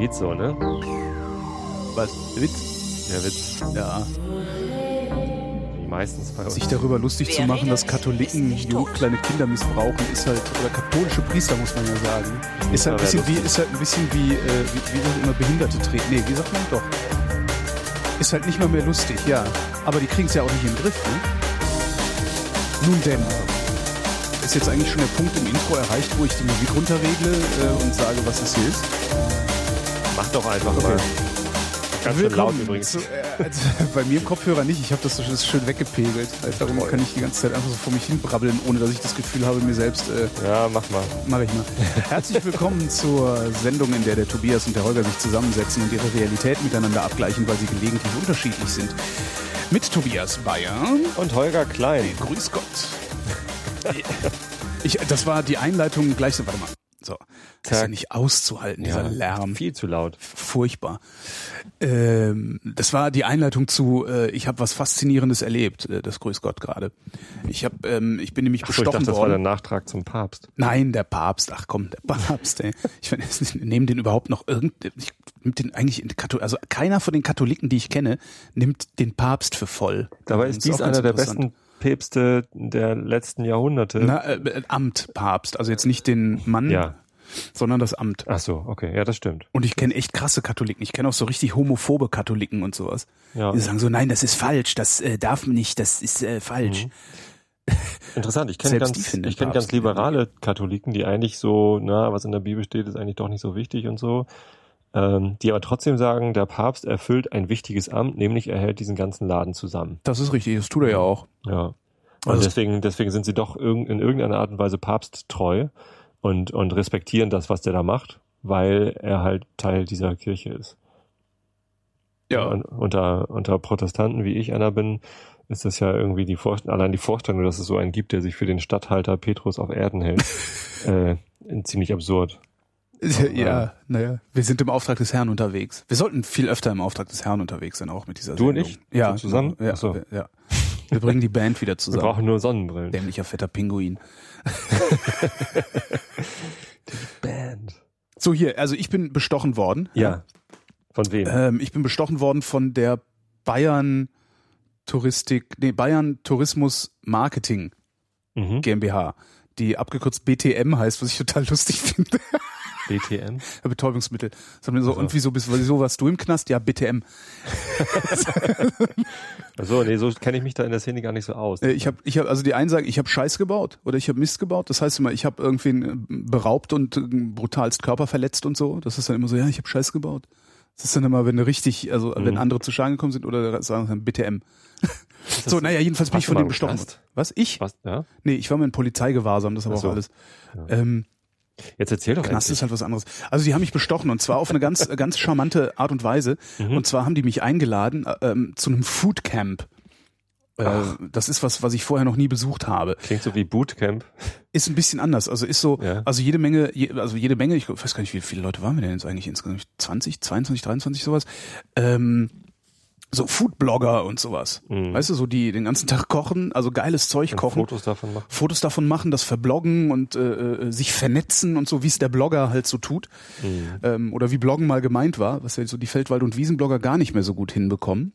geht so, ne? Was? Witz? Der Witz. Ja. Wie meistens bei uns. Sich darüber lustig zu machen, dass Katholiken kleine Kinder missbrauchen, ist halt, oder katholische Priester, muss man ja sagen, ist halt ein bisschen wie, ist halt ein bisschen wie, äh, wie, wie sagt immer Behinderte treten. Nee, wie sagt man doch? Ist halt nicht mal mehr lustig, ja. Aber die kriegen es ja auch nicht den Griff, ne? Nun denn. Ist jetzt eigentlich schon der Punkt im Intro erreicht, wo ich die Musik runterregle äh, und sage, was es hier ist? Mach doch einfach Okay. mal. Ganz schön laut übrigens. Zu, äh, also, bei mir im Kopfhörer nicht. Ich habe das so schön- schön weggepegelt. Also, darum kann ich die ganze Zeit einfach so vor mich hin brabbeln, ohne dass ich das Gefühl habe, mir selbst äh, Ja, mach mal. mache ich mal. Herzlich willkommen zur Sendung, in der der Tobias und der Holger sich zusammensetzen und ihre Realität miteinander abgleichen, weil sie gelegentlich unterschiedlich sind. Mit Tobias Bayern. Und Holger Klein. Grüß Gott. Ich, das war die Einleitung gleich so. Warte mal. So. Das ist ja nicht auszuhalten, dieser Lärm. Viel zu laut. Furchtbar. Ähm, das war die Einleitung zu, äh, ich habe was Faszinierendes erlebt, äh, das Grüß Gott gerade. Ich hab, ähm, ich bin nämlich ich bestochen dachte, das war der worden. Nachtrag zum Papst. Nein, der Papst. Ach komm, der Papst. Ey. Ich meine, nehmen den überhaupt noch irgend, ich nimmt den eigentlich in Kathol also keiner von den Katholiken, die ich kenne, nimmt den Papst für voll. Dabei ist dies einer der besten Päpste der letzten Jahrhunderte. Na, äh, Amt Papst, also jetzt nicht den Mann, Ja. Sondern das Amt. Ach so, okay, ja, das stimmt. Und ich kenne echt krasse Katholiken. Ich kenne auch so richtig homophobe Katholiken und sowas. Ja. Die sagen so, nein, das ist falsch, das äh, darf man nicht, das ist äh, falsch. Interessant, ich kenne ganz, ich kenne Papst ganz liberale Katholiken, die eigentlich so, na, was in der Bibel steht, ist eigentlich doch nicht so wichtig und so. Ähm, die aber trotzdem sagen, der Papst erfüllt ein wichtiges Amt, nämlich er hält diesen ganzen Laden zusammen. Das ist richtig, das tut er ja auch. Ja. Und Also- deswegen, deswegen sind sie doch irg in irgendeiner Art und Weise papsttreu und, und respektieren das, was der da macht, weil er halt Teil dieser Kirche ist. Und unter, unter Protestanten, wie ich einer bin, ist das ja irgendwie die Vorstellung, allein die Vorstellung, dass es so einen gibt, der sich für den Statthalter Petrus auf Erden hält, äh, ziemlich absurd. Ja, naja, wir sind im Auftrag des Herrn unterwegs. Wir sollten viel öfter im Auftrag des Herrn unterwegs sein, auch mit dieser Du und Sendung. ich? Ja, So zusammen? Ja, so. wir- ja. Wir bringen die Band wieder Wir zusammen. brauchen nur Sonnenbrillen. Dämlicher fetter Pinguin. Band. So hier, also ich bin bestochen worden. Ja. Von wem? Ähm, ich bin bestochen worden von der Bayern Touristik, nee, Bayern Tourismus Marketing mhm. GmbH, die abgekürzt BTM heißt, was ich total lustig finde. BTM. Betäubungsmittel. So, Also. Und wieso bist wieso warst du im Knast? Ja, BTM. Also nee, so kenne ich mich da in der Szene gar nicht so aus. Äh, Ich habe, ich hab, also die einen sagen, ich habe Scheiß gebaut oder ich habe Mist gebaut. Das heißt immer, ich habe irgendwen beraubt und äh, brutalst Körper verletzt und so. Das ist dann immer so, ja, ich habe Scheiß gebaut. Das ist dann immer, wenn richtig, also wenn Mhm. andere zu Schaden gekommen sind oder sagen dann BTM. So, naja, jedenfalls bin ich von dem bestochen. Was? Ich? Was? Ja? Nee, ich war mal in Polizeigewahrsam, das aber so. auch alles. Ja. Ähm, Jetzt erzähl doch Knast endlich. ist halt was anderes. Also die haben mich bestochen und zwar auf eine ganz, ganz charmante Art und Weise. Mhm. Und zwar haben die mich eingeladen äh, ähm, zu einem Foodcamp. Äh, das ist was, was ich vorher noch nie besucht habe. Klingt so wie Bootcamp. Ist ein bisschen anders. Also ist so, Ja. also jede Menge, je, also jede Menge, ich weiß gar nicht, wie viele Leute waren wir denn jetzt eigentlich insgesamt? 20, 22, 23 sowas. Ähm, so Foodblogger und sowas. Mhm. Weißt du, so die den ganzen Tag kochen, also geiles Zeug Und kochen. Fotos davon machen. Fotos davon machen, das verbloggen und äh, äh, sich vernetzen und so, wie es der Blogger halt so tut. Mhm. Ähm, oder wie Bloggen mal gemeint war, was ja so die Feldwald- und Wiesenblogger gar nicht mehr so gut hinbekommen.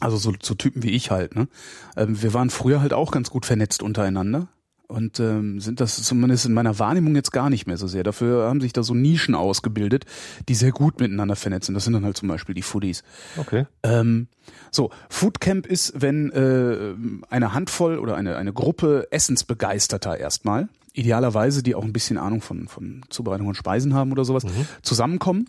Also so, so Typen wie ich halt. Ne? Ähm, wir waren früher halt auch ganz gut vernetzt untereinander und ähm, sind das zumindest in meiner Wahrnehmung jetzt gar nicht mehr so sehr. Dafür haben sich da so Nischen ausgebildet, die sehr gut miteinander vernetzen. Das sind dann halt zum Beispiel die Foodies. Okay. Ähm, so, Foodcamp ist, wenn äh, eine Handvoll oder eine, eine Gruppe Essensbegeisterter erstmal, idealerweise, die auch ein bisschen Ahnung von, von Zubereitung von Speisen haben oder sowas, Mhm. zusammenkommen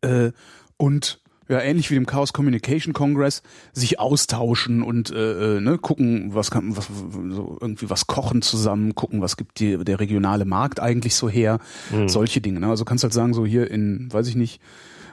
äh, und ja, ähnlich wie dem Chaos Communication Congress, sich austauschen und äh, äh, ne, gucken, was kann, was so irgendwie was kochen zusammen, gucken, was gibt die, der regionale Markt eigentlich so her, Mhm. solche Dinge. Ne? Also kannst halt sagen, so hier in, weiß ich nicht,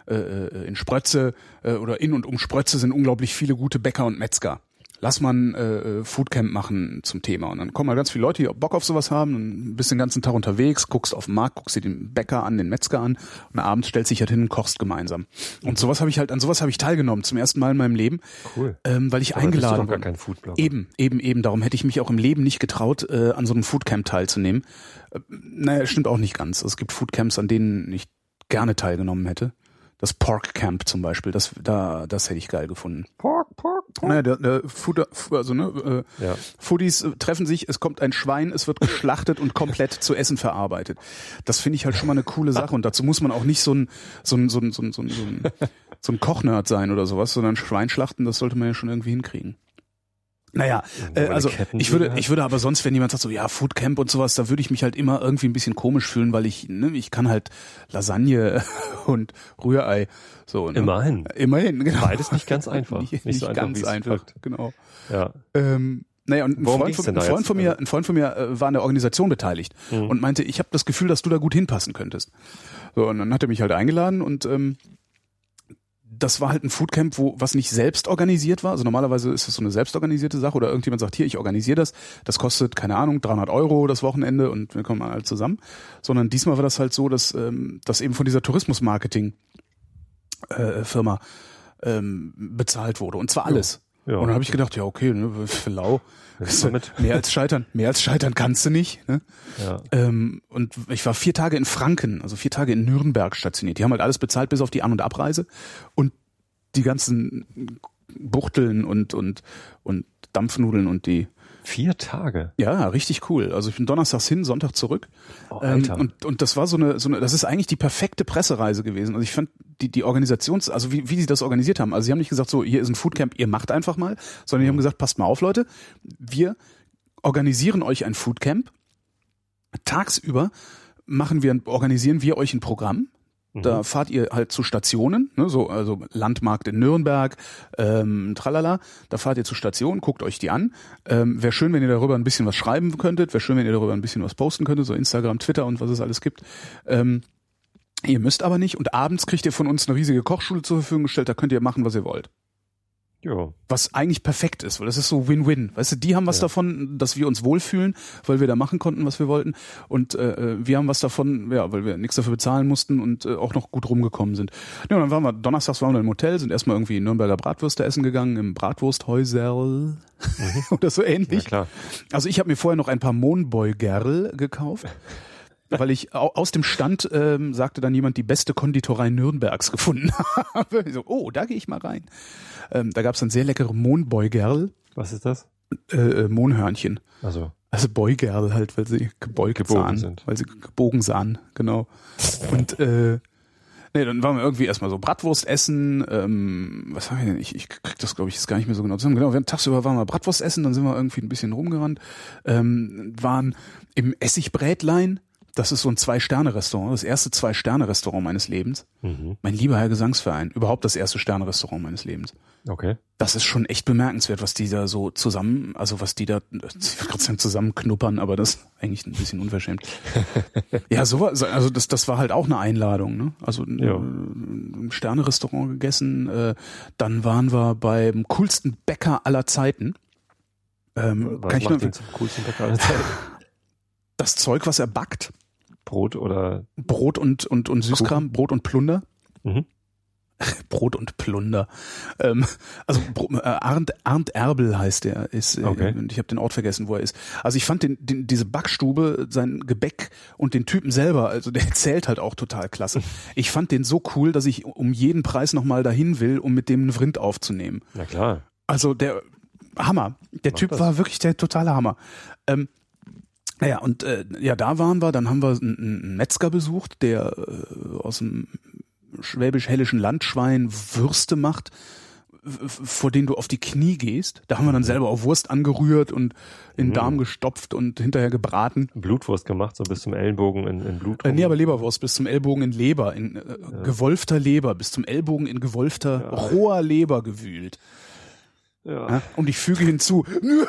äh, äh, in Sprötze äh, oder in und um Sprötze sind unglaublich viele gute Bäcker und Metzger. Lass mal ein äh, Foodcamp machen zum Thema. Und dann kommen halt ganz viele Leute, die auch Bock auf sowas haben, und bist den ganzen Tag unterwegs, guckst auf den Markt, guckst dir den Bäcker an, den Metzger an und abends stellst dich halt hin und kochst gemeinsam. Und sowas habe ich halt, an sowas habe ich teilgenommen, zum ersten Mal in meinem Leben, Cool. ähm, weil ich Aber bist du eingeladen doch gar kein Foodblogger. Eben, eben, eben. Darum hätte ich mich auch im Leben nicht getraut, äh, an so einem Foodcamp teilzunehmen. Äh, naja, stimmt auch nicht ganz. Es gibt Foodcamps, an denen ich gerne teilgenommen hätte. Das Pork Camp zum Beispiel, das, da, das hätte ich geil gefunden. Pork, pork, pork. Naja, der, der Futter, also ne, äh, Ja. Foodies äh, treffen sich, es kommt ein Schwein, es wird geschlachtet und komplett zu Essen verarbeitet. Das finde ich halt schon mal eine coole Sache und dazu muss man auch nicht so ein so ein so ein so ein so ein, so ein, so ein Kochnerd sein oder sowas, sondern Schwein schlachten, das sollte man ja schon irgendwie hinkriegen. Naja, äh, also ich würde, ich würde aber sonst, wenn jemand sagt so, ja, Foodcamp und sowas, da würde ich mich halt immer irgendwie ein bisschen komisch fühlen, weil ich, ne, ich kann halt Lasagne und Rührei so. Ne? Immerhin. Immerhin, genau. Beides nicht ganz einfach. nicht, Nicht nicht so einfach, ganz einfach, wirkt. genau. Ja. Ähm, naja, und ein Freund, von, ein, Freund von mir, ein Freund von mir äh, war an der Organisation beteiligt Mhm. und meinte, ich habe das Gefühl, dass du da gut hinpassen könntest. So, und dann hat er mich halt eingeladen und ähm, das war halt ein Foodcamp, wo was nicht selbst organisiert war. Also normalerweise ist das so eine selbstorganisierte Sache oder irgendjemand sagt, hier, ich organisiere das. Das kostet, keine Ahnung, 300 Euro das Wochenende und wir kommen alle zusammen. Sondern diesmal war das halt so, dass ähm, das eben von dieser Tourismusmarketing äh, Firma ähm, bezahlt wurde. Und zwar alles. Ja. Und dann habe ich gedacht, ja, okay, ne, für lau. Mehr als scheitern, mehr als scheitern kannst du nicht. Ne? Ja. Ähm, und ich war vier Tage in Franken, also vier Tage in Nürnberg stationiert. Die haben halt alles bezahlt bis auf die An- und Abreise und die ganzen Buchteln und und und Dampfnudeln und die Vier Tage. ja richtig cool. Also ich bin donnerstags hin, Sonntag zurück Oh, ähm, Alter. und und das war so eine so eine das ist eigentlich die perfekte Pressereise gewesen. Also ich fand die die Organisations also wie wie sie das organisiert haben. Also sie haben nicht gesagt so hier ist ein Foodcamp, ihr macht einfach mal, sondern die haben gesagt passt mal auf Leute, wir organisieren euch ein Foodcamp. Tagsüber machen wir organisieren wir euch ein Programm. Mhm. Da fahrt ihr halt zu Stationen, ne, so also Landmarkt in Nürnberg, ähm, tralala. Da fahrt ihr zu Stationen, guckt euch die an. Ähm, Wäre schön, wenn ihr darüber ein bisschen was schreiben könntet. Wäre schön, wenn ihr darüber ein bisschen was posten könntet, so Instagram, Twitter und was es alles gibt. Ähm, ihr müsst aber nicht. Und abends kriegt ihr von uns eine riesige Kochschule zur Verfügung gestellt. Da könnt ihr machen, was ihr wollt. Jo. Was eigentlich perfekt ist, weil das ist so Win-Win. Weißt du, die haben was Ja. davon, dass wir uns wohlfühlen, weil wir da machen konnten, was wir wollten. Und äh, wir haben was davon, ja, weil wir nichts dafür bezahlen mussten und äh, auch noch gut rumgekommen sind. Ja, und dann waren wir, donnerstags waren wir im Hotel, sind erstmal irgendwie Nürnberger Bratwürste essen gegangen, im Bratwursthäuserl oder so Ja, ähnlich. klar. Also ich habe mir vorher noch ein paar Mohnbeugerl gekauft. Weil ich au- aus dem Stand ähm, sagte dann jemand die beste Konditorei Nürnbergs gefunden habe. Ich so, oh, da gehe ich mal rein. Ähm, da gab es dann sehr leckere Mohnbeugerl, Was ist das? äh, äh, Mohnhörnchen. Also, Also Beugerl halt, weil sie gebeugt Gebogen sahen, sind. weil sie gebogen sahen, genau. Und äh, nee, dann waren wir irgendwie erstmal so Bratwurst essen. Ähm, was haben wir denn? Ich, ich krieg das, glaube ich, jetzt gar nicht mehr so genau zusammen. Genau, wir haben tagsüber waren wir Bratwurst essen, dann sind wir irgendwie ein bisschen rumgerannt. Ähm, waren im Essigbrätlein. Das ist so ein Zwei-Sterne-Restaurant, das erste Zwei-Sterne-Restaurant meines Lebens. mhm. Mein lieber Herr Gesangsverein, überhaupt das erste Sterne-Restaurant meines Lebens. okay. Das ist schon echt bemerkenswert, was die da so zusammen, also was die da, ich würde gerade sagen zusammenknuppern, aber das ist eigentlich ein bisschen unverschämt. ja, so war, also das, das war halt auch eine Einladung, ne? Also Ja. im Sterne-Restaurant gegessen, äh, dann waren wir beim coolsten Bäcker aller Zeiten. Ähm, Was kann ich macht nur, den zum coolsten Bäcker aller Zeiten? das Zeug, was er backt, Brot oder Brot und, und, und Süßkram, Brot und Plunder. Mhm. Brot und Plunder. Ähm, also äh, Arndt, Arndt Erbel heißt der. Ist, äh, Okay. und Ich habe den Ort vergessen, wo er ist. Also ich fand den, den, diese Backstube, sein Gebäck und den Typen selber, also der erzählt halt auch total klasse. Ich fand den so cool, dass ich um jeden Preis nochmal dahin will, um mit dem einen Vrind aufzunehmen. Na klar. Also der Hammer. Der Mach Typ das. war wirklich der totale Hammer. Ähm, naja, und äh, ja, da waren wir, dann haben wir einen, einen Metzger besucht, der äh, aus dem schwäbisch-hellischen Landschwein Würste macht, vor denen du auf die Knie gehst. Da haben wir dann selber auch Wurst angerührt und in den Mhm. Darm gestopft und hinterher gebraten. Blutwurst gemacht, so bis zum Ellenbogen in, in Blut. Äh, nee, aber Leberwurst bis zum Ellbogen in Leber, in äh, gewolfter Leber, bis zum Ellbogen in gewolfter, Ja. roher Leber gewühlt. Ja. Und ich füge hinzu.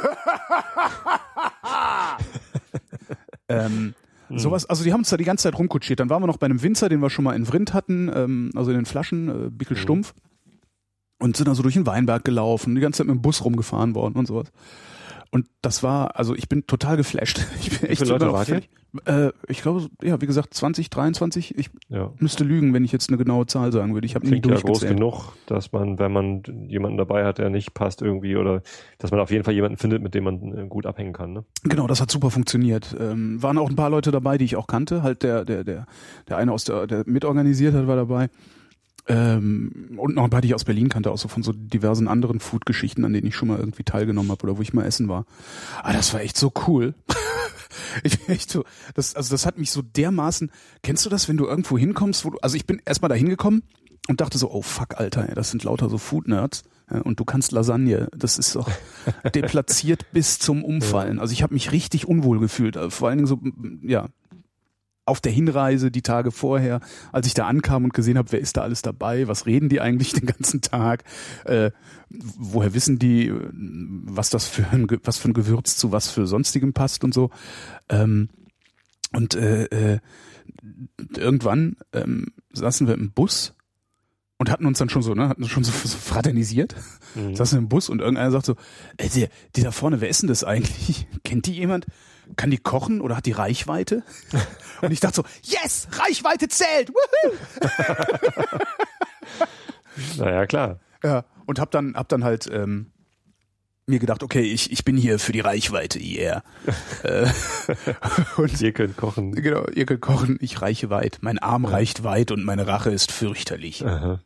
ähm, sowas, also die haben uns da die ganze Zeit rumkutschiert. Dann waren wir noch bei einem Winzer, den wir schon mal in Vrind hatten, ähm, also in den Flaschen, äh, Bickel Stumpf. Und sind also durch den Weinberg gelaufen, die ganze Zeit mit dem Bus rumgefahren worden und sowas. Und das war, also ich bin total geflasht. Ich bin Wie viele Leute wart ihr? Äh, ich glaube, ja, wie gesagt, 20, 23. Ich Ja. müsste lügen, wenn ich jetzt eine genaue Zahl sagen würde. Ich habe nie Klingt ja groß durchgezählt. genug, dass man, wenn man jemanden dabei hat, der nicht passt irgendwie oder dass man auf jeden Fall jemanden findet, mit dem man äh, gut abhängen kann. Ne? Genau, das hat super funktioniert. Ähm, waren auch ein paar Leute dabei, die ich auch kannte. Halt der, der, der, der eine aus der, der mitorganisiert hat, war dabei. Ähm, und noch ein paar, die ich aus Berlin kannte, auch so von so diversen anderen Food-Geschichten, an denen ich schon mal irgendwie teilgenommen habe oder wo ich mal essen war. Ah, das war echt so cool. ich bin echt so, das, also das hat mich so dermaßen, kennst du das, wenn du irgendwo hinkommst, wo du, also ich bin erstmal da hingekommen und dachte so, oh fuck, Alter, ey, das sind lauter so Food-Nerds. Ja, und du kannst Lasagne. Das ist doch deplatziert bis zum Umfallen. Also ich habe mich richtig unwohl gefühlt. Vor allen Dingen so, ja, auf der Hinreise, die Tage vorher, als ich da ankam und gesehen habe, wer ist da alles dabei, was reden die eigentlich den ganzen Tag, äh, woher wissen die, äh, was das für ein, was für ein Gewürz zu was für sonstigem passt und so. Ähm, und äh, äh, irgendwann ähm, saßen wir im Bus und hatten uns dann schon so, ne, hatten schon so, so fraternisiert, Mhm. saßen im Bus und irgendeiner sagt so, ey, die, die da vorne, wer ist denn das eigentlich? Kennt die jemand? Kann die kochen oder hat die Reichweite? Und ich dachte so, yes, Reichweite zählt! Woohoo! Naja, klar. Ja, und hab dann, hab dann halt ähm, mir gedacht, okay, ich, ich bin hier für die Reichweite, yeah. äh, und Ihr könnt kochen. genau, ihr könnt kochen, ich reiche weit. Mein Arm reicht weit und meine Rache ist fürchterlich. Aha.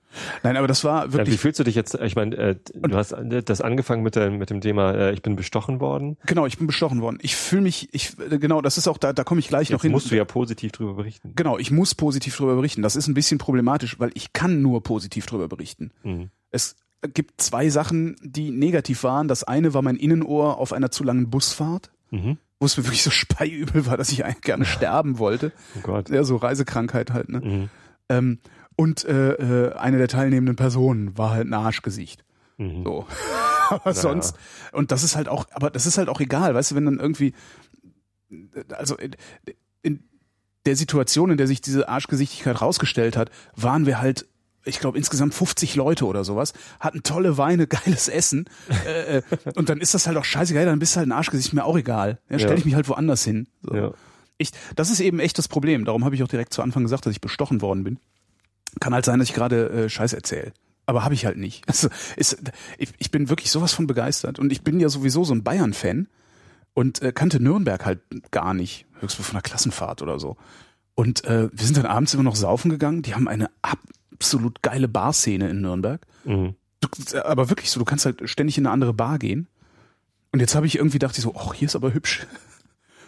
Nein, aber das war Ja, wie wirklich, fühlst du dich jetzt? Ich meine, äh, du hast das angefangen mit, der, mit dem Thema, äh, ich bin bestochen worden. genau, ich bin bestochen worden. Ich fühle mich, ich, äh, genau, das ist auch, da, da komme ich gleich noch Jetzt hin. musst du ja positiv drüber berichten. Genau, ich muss positiv drüber berichten. Das ist ein bisschen problematisch, weil ich kann nur positiv drüber berichten. Mhm. Es gibt zwei Sachen, die negativ waren. Das eine war mein Innenohr auf einer zu langen Busfahrt, Mhm. wo es mir wirklich so speiübel war, dass ich eigentlich gerne sterben wollte. Oh Gott. Ja, so Reisekrankheit halt, ne? Mhm. Ähm, und äh, äh, eine der teilnehmenden Personen war halt ein Arschgesicht. Mhm. So. aber sonst, und das ist halt auch, aber das ist halt auch egal, weißt du, wenn dann irgendwie, also in, in der Situation, in der sich diese Arschgesichtigkeit rausgestellt hat, waren wir halt, ich glaube, insgesamt 50 Leute oder sowas, hatten tolle Weine, geiles Essen, äh, äh, und dann ist das halt auch scheißegal, dann bist du halt ein Arschgesicht, mir auch egal. Ja, stell Ja. ich mich halt woanders hin. So. Ja. Ich, das ist eben echt das Problem. Darum habe ich auch direkt zu Anfang gesagt, dass ich bestochen worden bin. Kann halt sein, dass ich gerade äh, Scheiß erzähle. Aber habe ich halt nicht. Also, ist, ich, ich bin wirklich sowas von begeistert. Und ich bin ja sowieso so ein Bayern-Fan und äh, kannte Nürnberg halt gar nicht. Höchstens von einer Klassenfahrt oder so. Und äh, wir sind dann abends immer noch saufen gegangen. Die haben eine absolut geile Barszene in Nürnberg. Mhm. Du, aber wirklich so, du kannst halt ständig in eine andere Bar gehen. Und jetzt habe ich irgendwie ich so, ach, hier ist aber hübsch.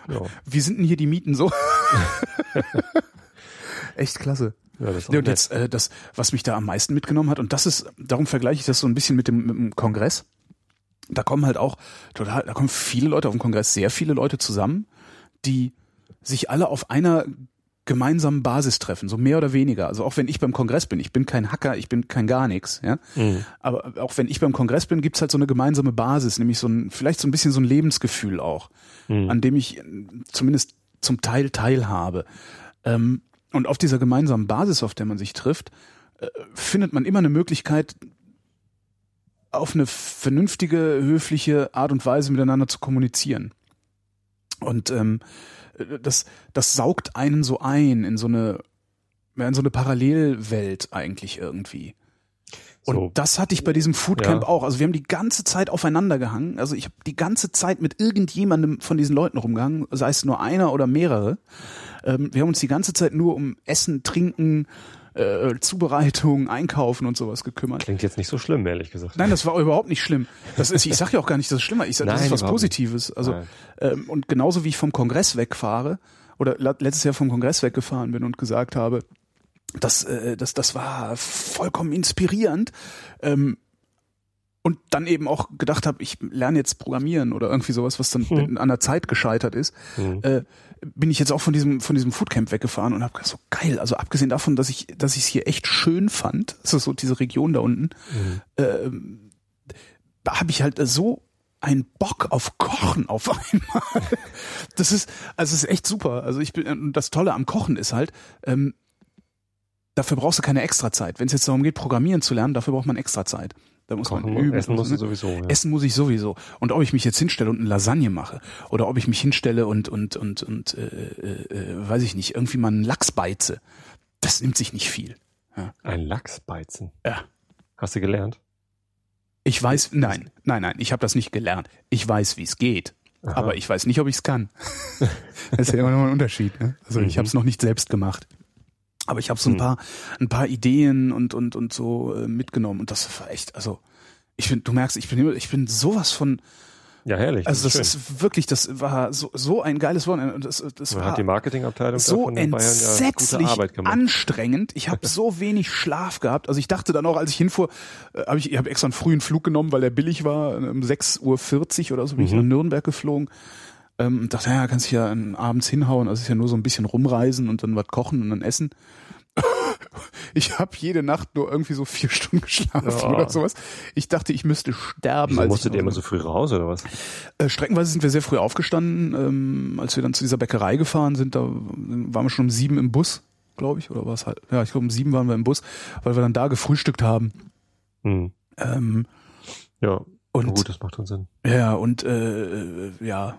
Ja. Wie sind denn hier die Mieten so? Echt klasse. Ja, das ist und jetzt äh, das, was mich da am meisten mitgenommen hat, und das ist, darum vergleiche ich das so ein bisschen mit dem, mit dem Kongress. Da kommen halt auch total, da kommen viele Leute auf dem Kongress, sehr viele Leute zusammen, die sich alle auf einer gemeinsamen Basis treffen, so mehr oder weniger. Also auch wenn ich beim Kongress bin, ich bin kein Hacker, ich bin kein gar nichts, ja. Mhm. Aber auch wenn ich beim Kongress bin, gibt's halt so eine gemeinsame Basis, nämlich so ein, vielleicht so ein bisschen so ein Lebensgefühl auch, Mhm. an dem ich äh, zumindest zum Teil teilhabe. Ähm, und auf dieser gemeinsamen Basis, auf der man sich trifft, äh, findet man immer eine Möglichkeit, auf eine vernünftige, höfliche Art und Weise miteinander zu kommunizieren. Und ähm, das, das saugt einen so ein in so eine, in so eine Parallelwelt eigentlich irgendwie. Und So. das hatte ich bei diesem Foodcamp Ja. auch. Also wir haben die ganze Zeit aufeinander gehangen. Also ich habe die ganze Zeit mit irgendjemandem von diesen Leuten rumgehangen, sei es nur einer oder mehrere. Ähm, wir haben uns die ganze Zeit nur um Essen, Trinken, äh, Zubereitung, Einkaufen und sowas gekümmert. Klingt jetzt nicht so schlimm, ehrlich gesagt. Nein, das war überhaupt nicht schlimm. Das ist, ich sag ja auch gar nicht, dass es schlimmer ist. Ich sag, das Nein, ist was. Positives. Also Nein. ähm, und genauso wie ich vom Kongress wegfahre oder letztes Jahr vom Kongress weggefahren bin und gesagt habe, das, äh, das, das war vollkommen inspirierend. Ähm, und dann eben auch gedacht habe, ich lerne jetzt Programmieren oder irgendwie sowas, was dann Hm. an der Zeit gescheitert ist, Mhm. äh, bin ich jetzt auch von diesem von diesem Foodcamp weggefahren und habe gedacht, so geil. Also abgesehen davon, dass ich dass ich es hier echt schön fand, also so diese Region da unten, Mhm. ähm, da habe ich halt so einen Bock auf Kochen auf einmal. Das ist, also es ist echt super. Also ich bin, und das Tolle am Kochen ist halt, ähm, dafür brauchst du keine extra Zeit. Wenn es jetzt darum geht, Programmieren zu lernen, dafür braucht man extra Zeit. Da muss Kochen, man üben. essen musst du ne? sowieso. Ja. Essen muss ich sowieso. Und ob ich mich jetzt hinstelle und eine Lasagne mache oder ob ich mich hinstelle und und und und äh, äh, äh, weiß ich nicht, irgendwie mal einen Lachs beize, das nimmt sich nicht viel. Ein Lachsbeizen. Ja. Hast du gelernt? Ich weiß, nein, nein, nein, ich habe das nicht gelernt. Ich weiß, wie es geht, Aha. aber ich weiß nicht, ob ich es kann. das ist ja immer noch ein Unterschied. Ne? Also ich Mhm. habe es noch nicht selbst gemacht. Aber ich habe so ein Mhm. paar, ein paar Ideen und und und so äh, mitgenommen und das war echt, also ich finde, du merkst, ich bin ich bin sowas von, Ja, herrlich. also das schön. ist wirklich, das war so so ein geiles Wochenende und das das Man war hat die Marketingabteilung so ja entsetzlich gemacht. anstrengend. Ich habe so wenig Schlaf gehabt. Also ich dachte dann auch, als ich hinfuhr, äh, habe ich, ich habe extra einen frühen Flug genommen, weil der billig war. Um 6.40 Uhr oder so bin ich Mhm. nach Nürnberg geflogen. Ähm, und dachte, ja, kannst dich ja abends hinhauen. Also ist ja nur so ein bisschen rumreisen und dann was kochen und dann essen. Ich habe jede Nacht nur irgendwie so vier Stunden geschlafen Ja. oder sowas. Ich dachte, ich müsste sterben. Wieso musstet ihr immer so früh raus oder was? äh, streckenweise sind wir sehr früh aufgestanden. Ähm, als wir dann zu dieser Bäckerei gefahren sind, da waren wir schon um sieben im Bus, glaube ich, oder war es halt? Ja, ich glaube um sieben waren wir im Bus, weil wir dann da gefrühstückt haben. Hm. Ähm, Ja, und gut, das macht schon Sinn. ja und äh, ja,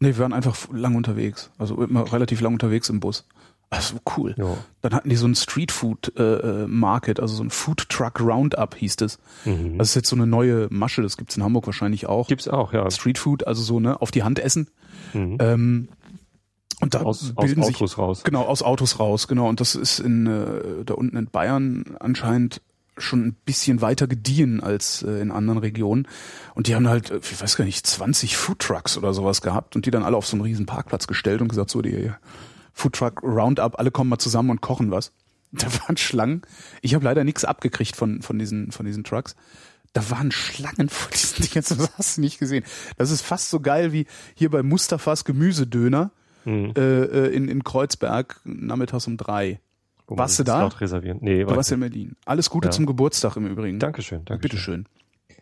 nee, wir waren einfach lang unterwegs, also immer relativ lang unterwegs im Bus. Also cool. Ja. Dann hatten die so ein Street Food äh, äh, Market, also so ein Food Truck Roundup hieß es. Mhm. Das ist jetzt so eine neue Masche, das gibt's in Hamburg wahrscheinlich auch. Gibt's auch, ja. Street Food, also so ne auf die Hand essen. Mhm. Ähm, und da aus, aus bilden sich Autos raus. genau aus Autos raus, genau. Und das ist in äh, da unten in Bayern anscheinend schon ein bisschen weiter gediehen als äh, in anderen Regionen. Und die haben halt, äh, ich weiß gar nicht, 20 Foodtrucks oder sowas gehabt und die dann alle auf so einen riesen Parkplatz gestellt und gesagt, so die Foodtruck Roundup, alle kommen mal zusammen und kochen was. Da waren Schlangen. Ich habe leider nichts abgekriegt von von diesen von diesen Trucks. Da waren Schlangen vor diesen Dingern, das hast du nicht gesehen. Das ist fast so geil wie hier bei Mustafas Gemüsedöner Mhm. äh, äh, in, in Kreuzberg nachmittags um drei. Warst du da? Slot reservieren. Nee, Du war warst ja in Berlin. Alles Gute Ja. zum Geburtstag im Übrigen. Dankeschön, danke. Bitteschön.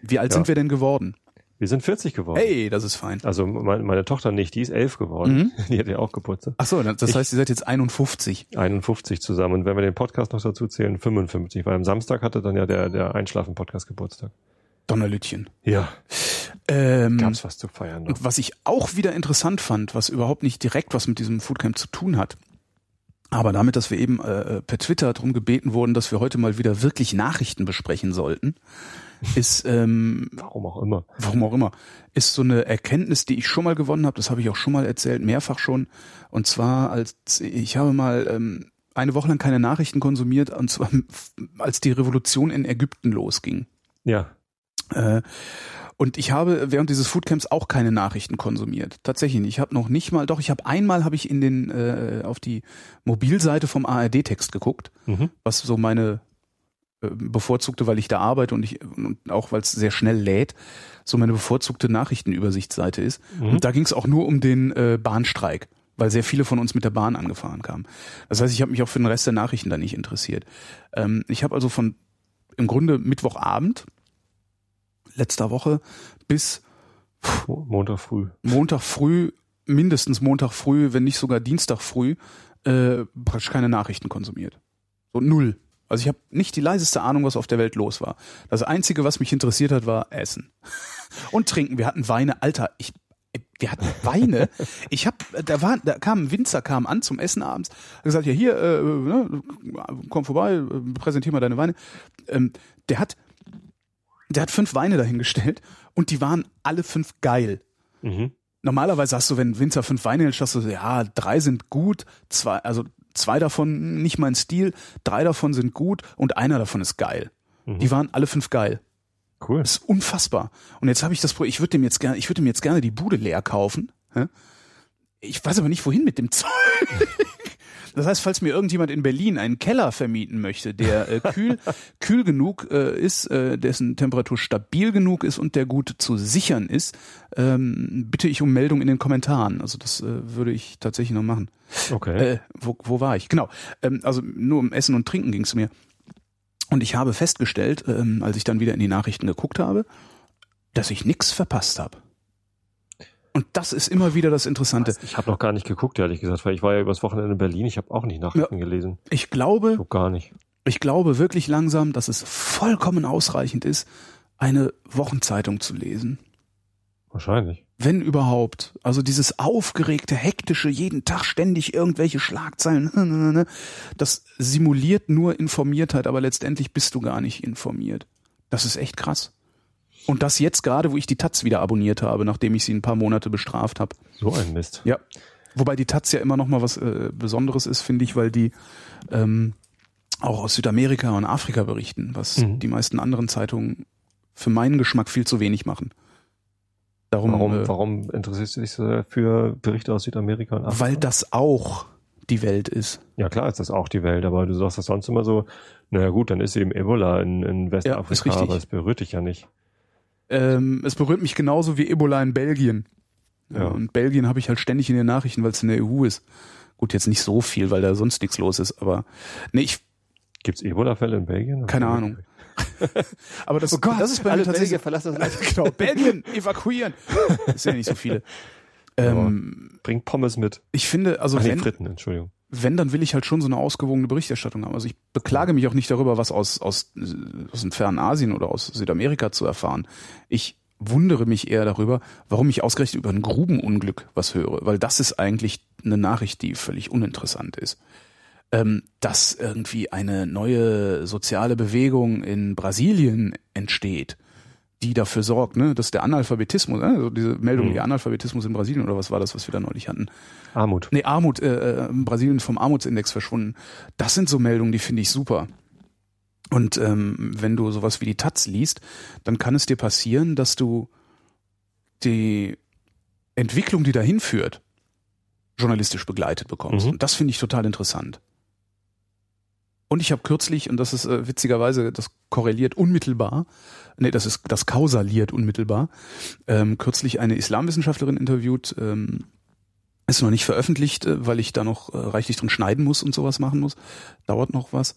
Wie alt Ja. sind wir denn geworden? Wir sind 40 geworden. Hey, das ist fein. Also meine, meine Tochter nicht, die ist elf geworden. Mhm. Die hat ja auch Geburtstag. Ach so, das Ich- heißt, ihr seid jetzt 51. 51 zusammen. Und wenn wir den Podcast noch dazu zählen, 55. Weil am Samstag hatte dann ja der, der Einschlafen-Podcast Geburtstag. Donnerlütchen. Ja. Ähm, Gab's was zu feiern noch. und was ich auch wieder interessant fand, was überhaupt nicht direkt was mit diesem Foodcamp zu tun hat, aber damit, dass wir eben äh, per Twitter darum gebeten wurden, dass wir heute mal wieder wirklich Nachrichten besprechen sollten, ist ähm, Warum auch immer. warum auch immer, ist so eine Erkenntnis, die ich schon mal gewonnen habe, das habe ich auch schon mal erzählt, mehrfach schon. Und zwar, als ich habe mal ähm, eine Woche lang keine Nachrichten konsumiert, und zwar als die Revolution in Ägypten losging. Ja. Äh, und ich habe während dieses Foodcamps auch keine Nachrichten konsumiert. Tatsächlich nicht. Ich habe noch nicht mal, doch, ich habe einmal habe ich in den äh, auf die Mobilseite vom ARD-Text geguckt, Mhm. was so meine äh, bevorzugte, weil ich da arbeite und ich und auch weil es sehr schnell lädt, so meine bevorzugte Nachrichtenübersichtsseite ist. Mhm. Und da ging es auch nur um den äh, Bahnstreik, weil sehr viele von uns mit der Bahn angefahren kamen. Das heißt, ich habe mich auch für den Rest der Nachrichten da nicht interessiert. Ähm, ich habe also von im Grunde Mittwochabend letzter Woche bis Mo- Montag früh. Montag früh, mindestens Montag früh, wenn nicht sogar Dienstag früh, äh, praktisch keine Nachrichten konsumiert. So null. Also ich habe nicht die leiseste Ahnung, was auf der Welt los war. Das Einzige, was mich interessiert hat, war Essen. Und Trinken. Wir hatten Weine. Alter, ich wir hatten Weine. Ich habe, da war, da kam ein Winzer, kam an zum Essen abends, hat gesagt, ja hier, äh, ne, komm vorbei, äh, präsentier mal deine Weine. Ähm, der hat, der hat fünf Weine dahingestellt und die waren alle fünf geil. Mhm. Normalerweise hast du, wenn ein Winzer fünf Weine hält, sagst du, so, ja, drei sind gut, zwei, also zwei davon nicht mein Stil, drei davon sind gut und einer davon ist geil. Mhm. Die waren alle fünf geil. Cool. Das ist unfassbar. Und jetzt habe ich das Pro ich würde dem jetzt gerne, ich würde dem jetzt gerne die Bude leer kaufen. Ich weiß aber nicht, wohin mit dem Zeug. Das heißt, falls mir irgendjemand in Berlin einen Keller vermieten möchte, der äh, kühl, kühl genug äh, ist, äh, dessen Temperatur stabil genug ist und der gut zu sichern ist, ähm, bitte ich um Meldung in den Kommentaren. Also das äh, würde ich tatsächlich noch machen. Okay. Äh, wo, wo war ich? Genau. Ähm, also nur um Essen und Trinken ging es mir. Und ich habe festgestellt, ähm, als ich dann wieder in die Nachrichten geguckt habe, dass ich nichts verpasst habe. Und das ist immer wieder das Interessante. ich habe noch gar nicht geguckt, ehrlich gesagt, weil ich war ja übers Wochenende in Berlin. Ich habe auch nicht Nachrichten gelesen. Ich glaube, So gar nicht. ich glaube wirklich langsam, dass es vollkommen ausreichend ist, eine Wochenzeitung zu lesen. Wahrscheinlich. Wenn überhaupt. Also dieses aufgeregte, hektische, jeden Tag ständig irgendwelche Schlagzeilen, das simuliert nur Informiertheit, aber letztendlich bist du gar nicht informiert. Das ist echt krass. Und das jetzt gerade, wo ich die Taz wieder abonniert habe, nachdem ich sie ein paar Monate bestraft habe. So ein Mist. Ja. Wobei die Taz ja immer noch mal was äh, Besonderes ist, finde ich, weil die ähm, auch aus Südamerika und Afrika berichten, was mhm. die meisten anderen Zeitungen für meinen Geschmack viel zu wenig machen. Darum, warum, äh, warum interessierst du dich so für Berichte aus Südamerika und Afrika? Weil das auch die Welt ist. Ja, klar ist das auch die Welt, aber du sagst das sonst immer so, naja gut, dann ist eben Ebola in, in Westafrika, ja, aber es berührt dich ja nicht. Ähm, es berührt mich genauso wie Ebola in Belgien. Ja. Und Belgien habe ich halt ständig in den Nachrichten, weil es in der EU ist. Gut, jetzt nicht so viel, weil da sonst nichts los ist, aber nee, ich. Gibt's Ebola-Fälle in Belgien? Keine Ahnung. aber das, oh Gott, das ist bei mir tatsächlich. verlassen das Land. genau, Belgien, evakuieren. Das sind ja nicht so viele. Ähm, Bring Pommes mit. Ich finde, also Ach, wenn, Fritten, Entschuldigung. Wenn, dann will ich halt schon so eine ausgewogene Berichterstattung haben. Also ich beklage mich auch nicht darüber, was aus, aus, aus dem fernen Asien oder aus Südamerika zu erfahren. Ich wundere mich eher darüber, warum ich ausgerechnet über ein Grubenunglück was höre, weil das ist eigentlich eine Nachricht, die völlig uninteressant ist. Ähm, dass irgendwie eine neue soziale Bewegung in Brasilien entsteht, die dafür sorgt, ne, dass der Analphabetismus, also diese Meldung, mhm. die Analphabetismus in Brasilien oder was war das, was wir da neulich hatten? Armut. Nee, Armut, äh, äh Brasilien vom Armutsindex verschwunden. Das sind so Meldungen, die finde ich super. Und ähm, wenn du sowas wie die Taz liest, dann kann es dir passieren, dass du die Entwicklung, die dahin führt, journalistisch begleitet bekommst. Mhm. Und das finde ich total interessant. Und ich habe kürzlich, und das ist äh, witzigerweise, das korreliert unmittelbar, nee, das ist, das kausaliert unmittelbar, ähm, kürzlich eine Islamwissenschaftlerin interviewt, ähm, ist noch nicht veröffentlicht, äh, weil ich da noch äh, reichlich drin schneiden muss und sowas machen muss. Dauert noch was.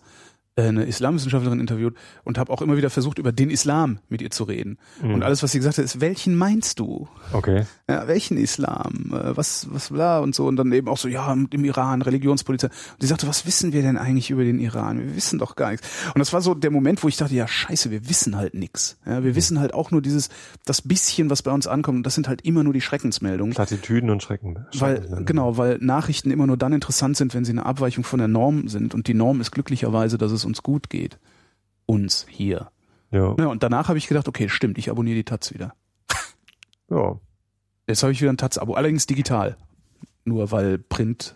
Äh, eine Islamwissenschaftlerin interviewt und habe auch immer wieder versucht, über den Islam mit ihr zu reden. Mhm. Und alles, was sie gesagt hat, ist, welchen meinst du? Okay. Ja, welchen Islam? Äh, was, was bla und so. Und dann eben auch so, ja, im Iran, Religionspolizei. Und sie sagte, was wissen wir denn eigentlich über den Iran? Wir wissen doch gar nichts. Und das war so der Moment, wo ich dachte, ja, scheiße, wir wissen halt nichts. Ja, wir mhm. wissen halt auch nur dieses, das bisschen, was bei uns ankommt. Und das sind halt immer nur die Schreckensmeldungen. Plattitüden und Schrecken. Weil, genau, weil Nachrichten immer nur dann interessant sind, wenn sie eine Abweichung von der Norm sind. Und die Norm ist glücklicherweise, dass es uns gut geht. Uns hier. Ja. ja und danach habe ich gedacht, okay, stimmt, ich abonniere die Taz wieder. ja. Jetzt habe ich wieder ein Taz-Abo, allerdings digital. Nur weil Print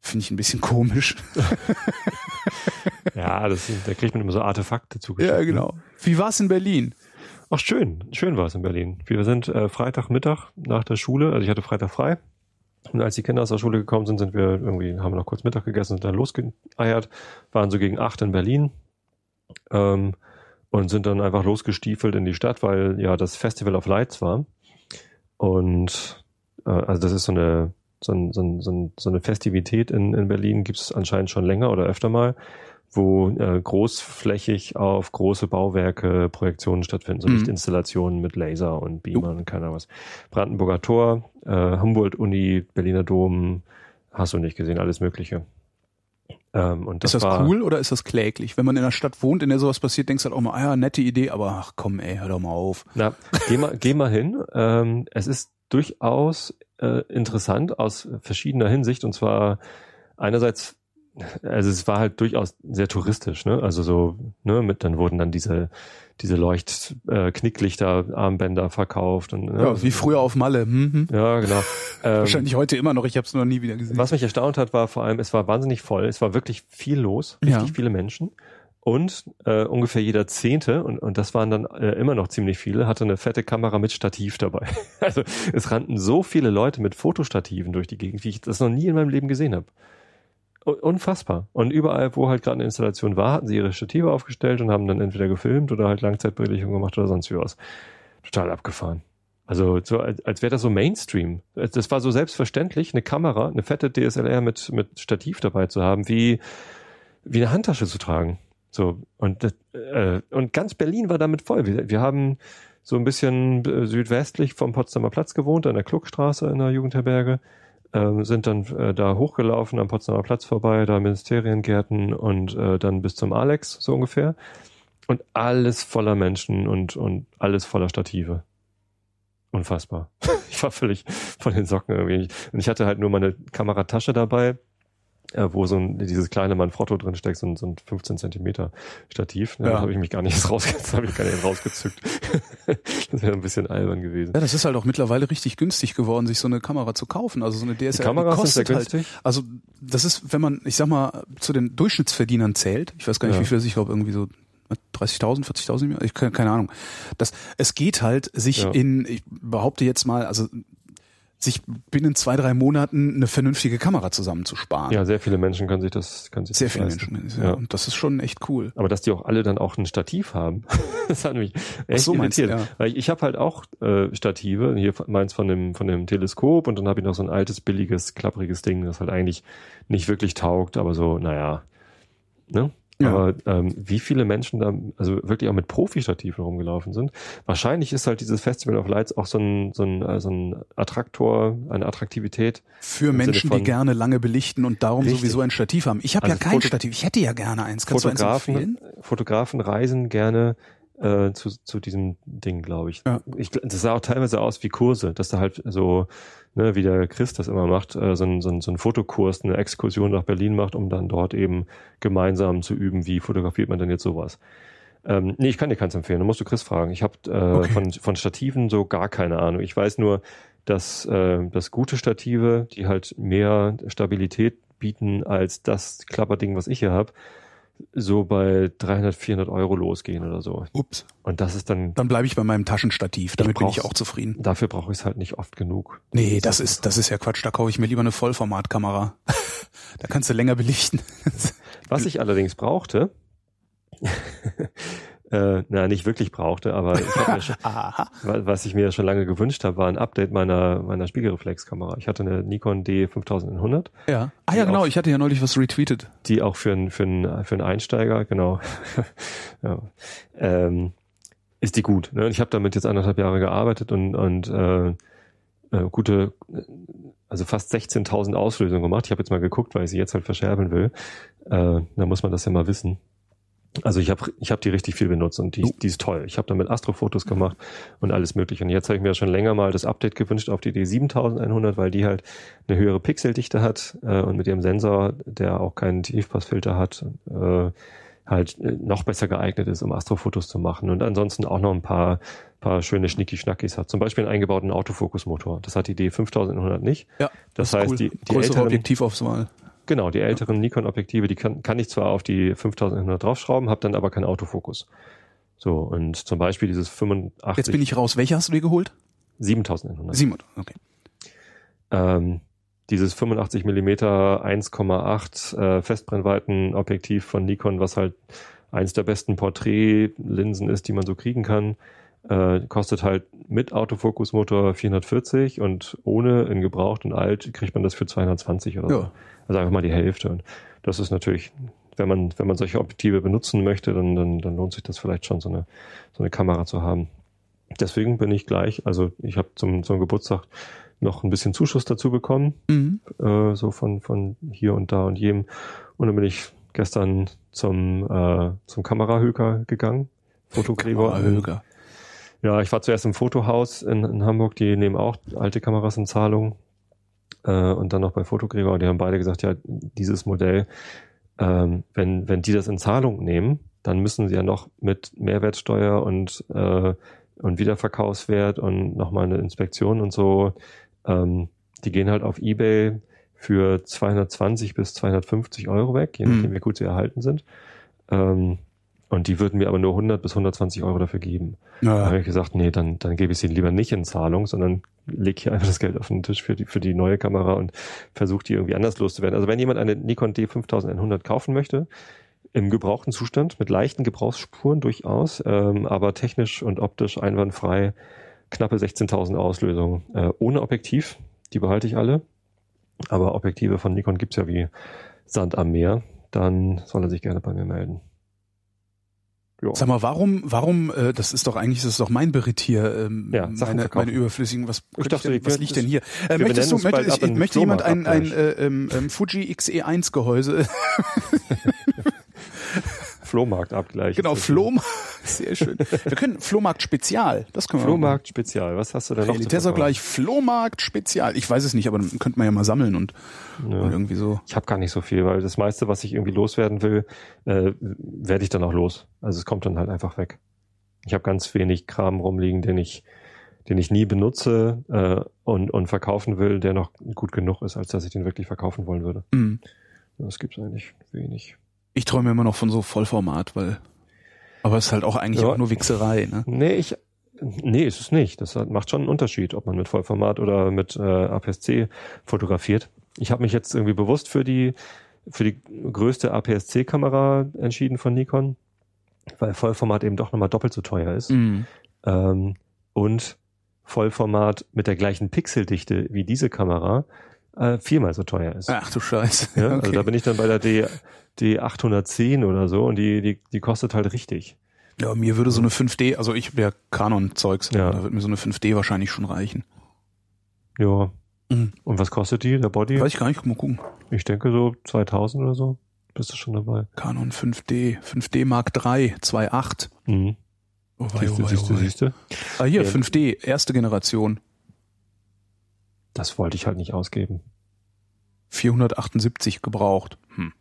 finde ich ein bisschen komisch. ja, das, da kriegt man immer so Artefakte zugeschickt. Ja, ne? genau. Wie war es in Berlin? Ach, schön. Schön war es in Berlin. Wir sind äh, Freitagmittag nach der Schule, also ich hatte Freitag frei, und als die Kinder aus der Schule gekommen sind, sind wir irgendwie, haben wir noch kurz Mittag gegessen und dann losgeeiert, waren so gegen acht in Berlin ähm, und sind dann einfach losgestiefelt in die Stadt, weil ja das Festival of Lights war. Und äh, also das ist so eine so, ein, so, ein, so eine Festivität in, in Berlin, gibt es anscheinend schon länger oder öfter mal wo äh, großflächig auf große Bauwerke Projektionen stattfinden, so mhm. Lichtinstallationen mit Laser und Beamern und keine was. Brandenburger Tor, äh, Humboldt-Uni, Berliner Dom, hast du nicht gesehen, alles Mögliche. Ähm, und das ist das war, cool oder ist das kläglich? Wenn man in einer Stadt wohnt, in der sowas passiert, denkst du halt auch mal, ah ja, nette Idee, aber ach komm, ey, hör doch mal auf. Na, geh mal, geh mal hin. Ähm, es ist durchaus äh, interessant aus verschiedener Hinsicht und zwar einerseits also es war halt durchaus sehr touristisch, ne? Also so, ne, mit dann wurden dann diese diese Leucht äh, Knicklichter Armbänder verkauft und ne? ja, wie früher auf Malle. Mhm. Ja, genau. Ähm, Wahrscheinlich heute immer noch, ich habe es noch nie wieder gesehen. Was mich erstaunt hat, war vor allem, es war wahnsinnig voll, es war wirklich viel los, richtig ja. viele Menschen und äh, ungefähr jeder Zehnte, und, und das waren dann äh, immer noch ziemlich viele, hatte eine fette Kamera mit Stativ dabei. Also es rannten so viele Leute mit Fotostativen durch die Gegend, wie ich das noch nie in meinem Leben gesehen habe. Unfassbar. Und überall, wo halt gerade eine Installation war, hatten sie ihre Stative aufgestellt und haben dann entweder gefilmt oder halt Langzeitbelichtung gemacht oder sonst wie was. Total abgefahren. Also so, als, als wäre das so Mainstream. Das war so selbstverständlich, eine Kamera, eine fette DSLR mit, mit Stativ dabei zu haben, wie, wie eine Handtasche zu tragen. So, und, äh, und ganz Berlin war damit voll. Wir, wir haben so ein bisschen äh, südwestlich vom Potsdamer Platz gewohnt, an der Kluckstraße in der Jugendherberge ähm, sind dann äh, da hochgelaufen am Potsdamer Platz vorbei, da Ministeriengärten und äh, dann bis zum Alex so ungefähr. Und alles voller Menschen und, und alles voller Stative. Unfassbar. ich war völlig von den Socken irgendwie. Und ich hatte halt nur meine Kameratasche dabei äh, wo so ein, dieses kleine Manfrotto drin steckt, so ein, so ein 15 Zentimeter Stativ. Ne? Ja. Da habe ich mich gar nicht rausgezückt, habe ich gar nicht rausgezückt. das wäre ein bisschen albern gewesen. Ja, das ist halt auch mittlerweile richtig günstig geworden, sich so eine Kamera zu kaufen. Also so eine DSLR die Kamera kostet ist halt, also das ist, wenn man, ich sag mal, zu den Durchschnittsverdienern zählt, ich weiß gar nicht, ja. wie viel das ich glaube, irgendwie so 30.000, 40.000, ich keine, keine Ahnung. Das, es geht halt, sich ja. in, ich behaupte jetzt mal, also sich binnen zwei, drei Monaten eine vernünftige Kamera zusammenzusparen. Ja, sehr viele Menschen können sich das, können sich Sehr viele leisten. Menschen, ja. ja. Und das ist schon echt cool. Aber dass die auch alle dann auch ein Stativ haben, das hat mich echt so irritiert. Du, ja. Weil ich, ich habe halt auch äh, Stative, hier meins von dem, von dem Teleskop und dann habe ich noch so ein altes, billiges, klappriges Ding, das halt eigentlich nicht wirklich taugt, aber so, naja, ne? Ja. Aber ähm, wie viele Menschen da also wirklich auch mit Profi-Stativen rumgelaufen sind. Wahrscheinlich ist halt dieses Festival of Lights auch so ein, so ein, äh, so ein Attraktor, eine Attraktivität. Für Menschen, die gerne lange belichten und darum richtig. sowieso ein Stativ haben. Ich habe also ja kein Foto Stativ, ich hätte ja gerne eins. Kannst Fotografen, du eins empfehlen? Fotografen reisen gerne äh, zu, zu diesem Ding, glaube ich. Ja. ich. Das sah auch teilweise aus wie Kurse, dass da halt so ne, wie der Chris das immer macht, äh, so, ein, so, ein, so ein Fotokurs, eine Exkursion nach Berlin macht, um dann dort eben gemeinsam zu üben, wie fotografiert man denn jetzt sowas. Ähm, nee, ich kann dir keins empfehlen, da musst du Chris fragen. Ich habe äh, okay. von, von Stativen so gar keine Ahnung. Ich weiß nur, dass, äh, dass gute Stative, die halt mehr Stabilität bieten als das Klapperding, was ich hier habe, so bei 300, 400 Euro losgehen oder so. Ups. Und das ist dann. Dann bleibe ich bei meinem Taschenstativ. Damit bin ich auch zufrieden. Dafür brauche ich es halt nicht oft genug. Nee, das, das ist, das ist ja Quatsch. Da kaufe ich mir lieber eine Vollformatkamera. da kannst du länger belichten. Was ich allerdings brauchte, äh, na, nicht wirklich brauchte, aber ich mir schon, was ich mir schon lange gewünscht habe, war ein Update meiner, meiner Spiegelreflexkamera. Ich hatte eine Nikon D5100. Ja. Ah ja, genau, auch, ich hatte ja neulich was retweetet. Die auch für einen für einen, für einen Einsteiger, genau. ja. ähm, ist die gut. Ne? Ich habe damit jetzt anderthalb Jahre gearbeitet und, und äh, äh, gute, also fast 16.000 Auslösungen gemacht. Ich habe jetzt mal geguckt, weil ich sie jetzt halt verschärfen will. Äh, da muss man das ja mal wissen. Also ich habe ich hab die richtig viel benutzt und die, die ist toll. Ich habe damit Astrofotos gemacht und alles mögliche. Und jetzt habe ich mir schon länger mal das Update gewünscht auf die D7100, weil die halt eine höhere Pixeldichte hat äh, und mit ihrem Sensor, der auch keinen Tiefpassfilter hat, äh, halt äh, noch besser geeignet ist, um Astrofotos zu machen. Und ansonsten auch noch ein paar, paar schöne Schnicki-Schnackis hat. Zum Beispiel einen eingebauten Autofokusmotor. Das hat die D5100 nicht. Ja, das, das heißt, cool. die, die Größere älteren, Objektivauswahl. Genau, die älteren Nikon-Objektive, die kann, kann ich zwar auf die 5100 draufschrauben, habe dann aber keinen Autofokus. So, und zum Beispiel dieses 85... Jetzt bin ich raus. Welche hast du dir geholt? 7100. 700, okay. Ähm, dieses 85 Millimeter 1,8 äh, Festbrennweiten-Objektiv von Nikon, was halt eins der besten Porträtlinsen ist, die man so kriegen kann, äh, kostet halt mit Autofokusmotor 440 und ohne in gebraucht und alt kriegt man das für 220 oder ja. So. Also einfach mal die Hälfte. Und das ist natürlich, wenn man, wenn man solche Objektive benutzen möchte, dann, dann, dann lohnt sich das vielleicht schon, so eine, so eine Kamera zu haben. Deswegen bin ich gleich, also ich habe zum, zum Geburtstag noch ein bisschen Zuschuss dazu bekommen, mhm. äh, so von, von hier und da und jedem. Und dann bin ich gestern zum, äh, zum Kamerahöker gegangen. Fotogräber. Kamerahöker. Ja, ich war zuerst im Fotohaus in, in Hamburg, die nehmen auch alte Kameras in Zahlung. Äh, und dann noch bei Fotogräber, die haben beide gesagt, ja, dieses Modell, ähm, wenn, wenn die das in Zahlung nehmen, dann müssen sie ja noch mit Mehrwertsteuer und, äh, und Wiederverkaufswert und nochmal eine Inspektion und so, ähm, die gehen halt auf Ebay für 220 bis 250 Euro weg, je nachdem, mhm. wie gut sie erhalten sind. Ähm, und die würden mir aber nur 100 bis 120 Euro dafür geben. Ja. Da habe ich gesagt, nee, dann, dann gebe ich sie lieber nicht in Zahlung, sondern leg hier einfach das Geld auf den Tisch für die, für die neue Kamera und versuche die irgendwie anders loszuwerden. Also wenn jemand eine Nikon D5100 kaufen möchte, im gebrauchten Zustand, mit leichten Gebrauchsspuren durchaus, ähm, aber technisch und optisch einwandfrei, knappe 16.000 Auslösungen. Äh, ohne Objektiv, die behalte ich alle. Aber Objektive von Nikon gibt's ja wie Sand am Meer. Dann soll er sich gerne bei mir melden. Jo. Sag mal, warum, warum, äh, das ist doch eigentlich, das ist doch mein Beritt hier, ähm, ja, meine, meine überflüssigen, was, ich dachte, denn, was liegt denn hier? Äh, möchtest du, möchte, möchte jemand ein, ein äh, ähm, ähm, Fuji XE1 Gehäuse? Flohmarktabgleich. Genau, Flohmarkt. Sehr schön. Wir können Flohmarkt Spezial. Das können wir Flohmarkt Spezial. Was hast du denn noch? Realitätsabgleich Flohmarkt Spezial. Ich weiß es nicht, aber dann könnte man ja mal sammeln und, ja. und irgendwie so. Ich habe gar nicht so viel, weil das meiste, was ich irgendwie loswerden will, äh, werde ich dann auch los. Also es kommt dann halt einfach weg. Ich habe ganz wenig Kram rumliegen, den ich den ich nie benutze äh, und, und verkaufen will, der noch gut genug ist, als dass ich den wirklich verkaufen wollen würde. Mhm. Das gibt's eigentlich wenig. Ich träume immer noch von so Vollformat, weil aber es ist halt auch eigentlich ja. auch nur Wichserei, ne? Nee, ich nee, ist es nicht. Das macht schon einen Unterschied, ob man mit Vollformat oder mit äh, APS-C fotografiert. Ich habe mich jetzt irgendwie bewusst für die für die größte APS-C-Kamera entschieden von Nikon, weil Vollformat eben doch nochmal doppelt so teuer ist. Mhm. Ähm, und Vollformat mit der gleichen Pixeldichte wie diese Kamera äh, viermal so teuer ist. Ach du Scheiße. Ja, okay. Also da bin ich dann bei der D, D810 oder so und die, die, die kostet halt richtig. Ja, mir würde so eine 5D, also ich wäre Canon-Zeugs, ja. da würde mir so eine 5D wahrscheinlich schon reichen. Ja. Mhm. Und was kostet die, der Body? Weiß ich gar nicht, mal gucken. Ich denke so 2000 oder so. Bist du schon dabei? Canon 5D, 5D Mark III, 2.8. Mhm. Oh, wei, siehst, du, oh, siehst du, siehst du? Ah, hier, ja. 5D, erste Generation. Das wollte ich halt nicht ausgeben. 478 gebraucht. Hm.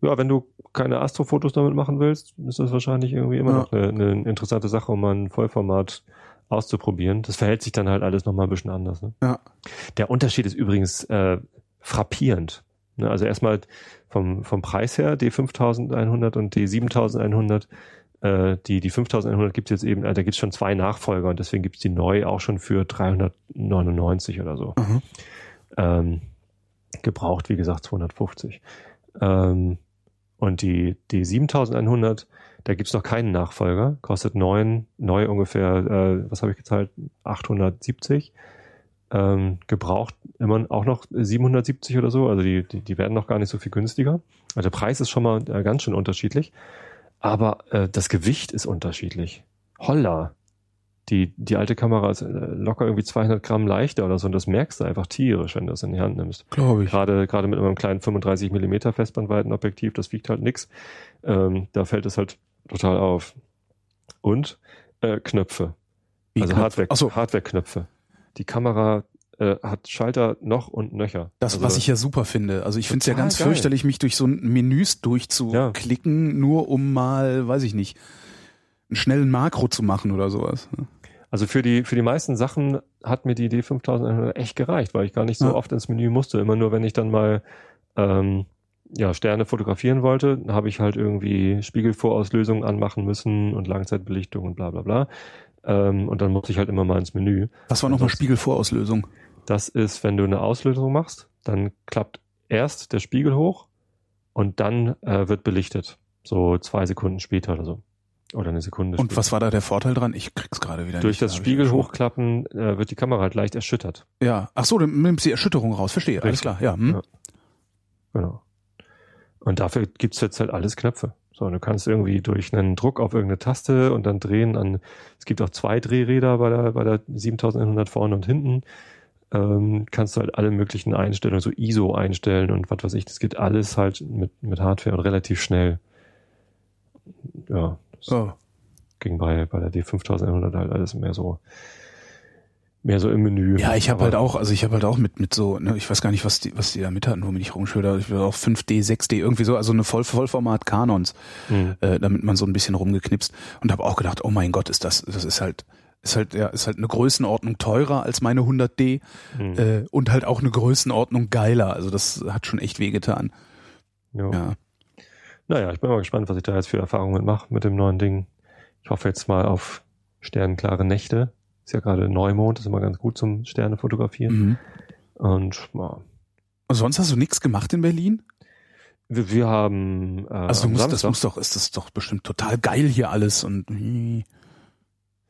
Ja, wenn du keine Astrofotos damit machen willst, ist das wahrscheinlich irgendwie immer ja. noch eine, eine, interessante Sache, um mal ein Vollformat auszuprobieren. Das verhält sich dann halt alles nochmal ein bisschen anders. Ne? Ja. Der Unterschied ist übrigens äh, frappierend. Ne? Also erstmal vom, vom Preis her, D5100 und D7100 äh, die, die 5100 gibt es jetzt eben, äh, da gibt es schon zwei Nachfolger und deswegen gibt es die neu auch schon für 399 oder so. Mhm. Ähm, gebraucht, wie gesagt, 250. Ähm, und die, die 7100, da gibt's noch keinen Nachfolger, kostet neun, neu ungefähr, äh, was habe ich gezahlt? 870. Ähm, gebraucht immer auch noch 770 oder so, also die, die, die werden noch gar nicht so viel günstiger. Also der Preis ist schon mal äh, ganz schön unterschiedlich. Aber äh, das Gewicht ist unterschiedlich. Holla. Die, die alte Kamera ist äh, locker irgendwie 200 Gramm leichter oder so und das merkst du einfach tierisch, wenn du das in die Hand nimmst. Glaube ich. Gerade, gerade mit einem kleinen 35 Millimeter Festbandweitenobjektiv, das wiegt halt nix. Ähm, da fällt es halt total auf. Und äh, Knöpfe. Wie also Hardware, so. Hardware-Knöpfe. Die Kamera äh, hat Schalter noch und nöcher. Das, also, was ich ja super finde. Also ich finde es ja ganz geil. fürchterlich, mich durch so ein Menüs durchzuklicken, ja. nur um mal, weiß ich nicht, einen schnellen Makro zu machen oder sowas. Also für die, für die meisten Sachen hat mir die D5100 echt gereicht, weil ich gar nicht so ja. oft ins Menü musste. Immer nur, wenn ich dann mal ähm, ja, Sterne fotografieren wollte, habe ich halt irgendwie Spiegelvorauslösungen anmachen müssen und Langzeitbelichtung und bla bla bla. Ähm, und dann muss ich halt immer mal ins Menü. Was war nochmal Spiegelvorauslösung? Das ist, wenn du eine Auslösung machst, dann klappt erst der Spiegel hoch und dann äh, wird belichtet. So zwei Sekunden später oder so. Oder eine Sekunde Und später. was war da der Vorteil dran? Ich krieg's gerade wieder Durch nicht. das Spiegel hochklappen äh, wird die Kamera halt leicht erschüttert. Ja. Ach so, dann nimmst du die Erschütterung raus. Verstehe. Richtig. Alles klar. Ja. Hm. ja. Genau. Und dafür gibt's jetzt halt alles Knöpfe. So, du kannst irgendwie durch einen Druck auf irgendeine Taste und dann drehen an, es gibt auch zwei Drehräder bei der, bei der 7100 vorne und hinten ähm, kannst du halt alle möglichen Einstellungen, so ISO einstellen und was weiß ich, das geht alles halt mit, mit Hardware und relativ schnell. Ja, das oh. ging bei, bei der D5100 halt alles mehr so mehr so im Menü. Ja, ich habe halt auch, also ich habe halt auch mit mit so, ne, ich weiß gar nicht, was die was die da mit hatten, womit ich rumschwöre, ich will auch 5D, 6D irgendwie so, also eine Voll Vollformat Kanons, mhm. äh, damit man so ein bisschen rumgeknipst und habe auch gedacht, oh mein Gott, ist das das ist halt ist halt ja ist halt eine Größenordnung teurer als meine 100D mhm. äh, und halt auch eine Größenordnung geiler. Also das hat schon echt wehgetan. Jo. Ja. Naja, ich bin mal gespannt, was ich da jetzt für Erfahrungen mache mit dem neuen Ding. Ich hoffe jetzt mal auf sternenklare Nächte. Ist ja gerade Neumond, ist immer ganz gut zum Sterne fotografieren. Mhm. Und ja. sonst hast du nichts gemacht in Berlin? Wir, wir haben äh, also du musst, das muss doch, ist das doch bestimmt total geil hier alles und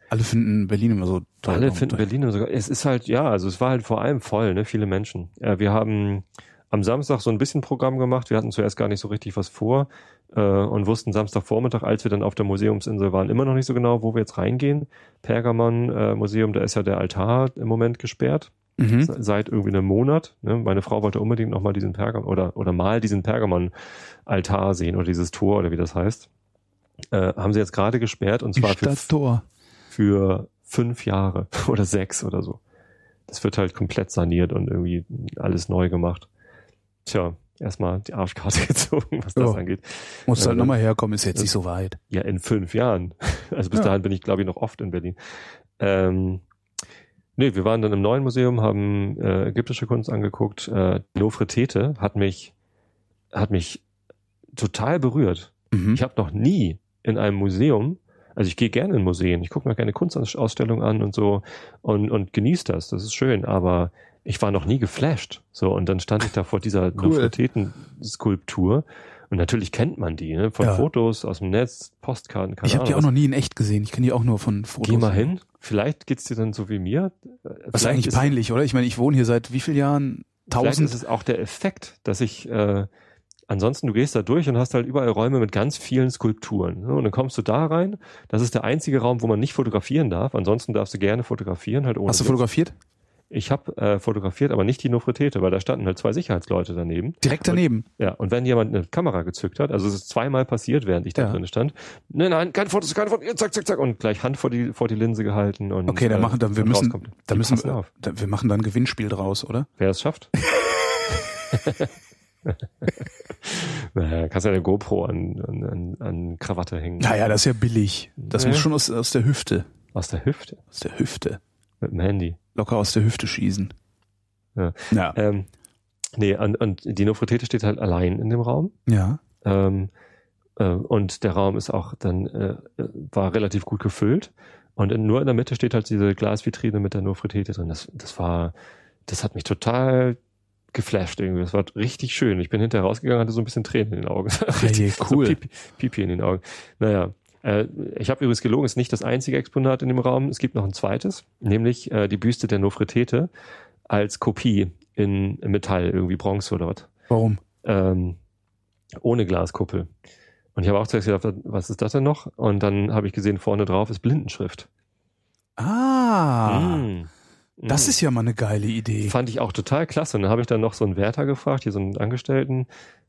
alle finden Berlin immer so toll. Alle finden Berlin immer so. Es ist halt, ja, also es war halt vor allem voll, ne, viele Menschen. Ja, wir haben am Samstag so ein bisschen Programm gemacht. Wir hatten zuerst gar nicht so richtig was vor äh, und wussten Samstagvormittag, als wir dann auf der Museumsinsel waren, immer noch nicht so genau, wo wir jetzt reingehen. Pergamon äh, Museum, da ist ja der Altar im Moment gesperrt. Mhm. Seit irgendwie einem Monat. Ne? Meine Frau wollte unbedingt nochmal diesen Pergamon oder, oder mal diesen Pergamon-Altar sehen oder dieses Tor oder wie das heißt. äh, haben sie jetzt gerade gesperrt und zwar für, für fünf Jahre oder sechs oder so. Das wird halt komplett saniert und irgendwie alles neu gemacht. Tja, erstmal die Arschkarte gezogen, was das Ja. angeht. Muss halt Äh, nochmal herkommen, ist jetzt nicht so weit. Ja, in fünf Jahren. Also bis Ja. dahin bin ich, glaube ich, noch oft in Berlin. Ähm, nee, wir waren dann im neuen Museum, haben äh, ägyptische Kunst angeguckt. Äh, Nofretete hat mich, hat mich total berührt. Mhm. Ich habe noch nie in einem Museum, also ich gehe gerne in Museen, ich gucke mir gerne Kunstausstellungen an und so und, und genieße das, das ist schön, aber ich war noch nie geflasht. So, und dann stand ich da vor dieser Cool. Nofreteten-Skulptur und natürlich kennt man die, ne? von Ja. Fotos aus dem Netz, Postkarten, keine Ich habe die auch noch nie in echt gesehen. Ich kenne die auch nur von. Fotos. Geh mal hin, vielleicht geht's dir dann so wie mir. Was ist Vielleicht eigentlich ist- peinlich, oder? Ich meine, ich wohne hier seit wie vielen Jahren? Vielleicht ist Tausend. es auch der Effekt, dass ich äh, ansonsten du gehst da durch und hast halt überall Räume mit ganz vielen Skulpturen. Ne? Und dann kommst du da rein. Das ist der einzige Raum, wo man nicht fotografieren darf. Ansonsten darfst du gerne fotografieren, halt ohne. Hast du Witz. fotografiert? Ich habe äh, fotografiert, aber nicht die Nofretete, weil da standen halt zwei Sicherheitsleute daneben. Direkt daneben. Ja, und wenn jemand eine Kamera gezückt hat, also es ist zweimal passiert, während ich da Ja. drin stand. Nein, nein, kein Fotos, kein Fotos, zack, zack, zack und gleich Hand vor die vor die Linse gehalten und Okay, dann äh, machen dann wir und müssen, rauskommt. da Die müssen wir, auf. da, wir machen dann ein Gewinnspiel draus, oder? Wer es schafft? naja, kannst ja eine GoPro an, an, an, Krawatte hängen. Naja, das ist ja billig. Das Nee. muss schon aus, aus der Hüfte. Aus der Hüfte. Aus der Hüfte. Mit dem Handy. Locker aus der Hüfte schießen. Ja. Ja. Ähm, nee, und, und die Nofretete steht halt allein in dem Raum. ja. Ähm, äh, und der Raum ist auch dann, äh, äh, war relativ gut gefüllt. Und in, nur in der Mitte steht halt diese Glasvitrine mit der Nofretete drin. Das, das war, das hat mich total geflasht irgendwie. Das war richtig schön. Ich bin hinterher rausgegangen, hatte so ein bisschen Tränen in den Augen. Hey, cool. So Pipi, Pipi in den Augen. Naja. Äh, ich habe übrigens gelogen, ist nicht das einzige Exponat in dem Raum. Es gibt noch ein zweites, nämlich äh, die Büste der Nofretete als Kopie in Metall, irgendwie Bronze oder was Warum? ähm, ohne Glaskuppel. Und ich habe auch zuerst gedacht, was ist das denn noch? Und dann habe ich gesehen, vorne drauf ist Blindenschrift. Ah, Mm. das Mm. ist ja mal eine geile Idee. Fand ich auch total klasse. Und dann habe ich dann noch so einen Wärter gefragt, hier so einen Angestellten,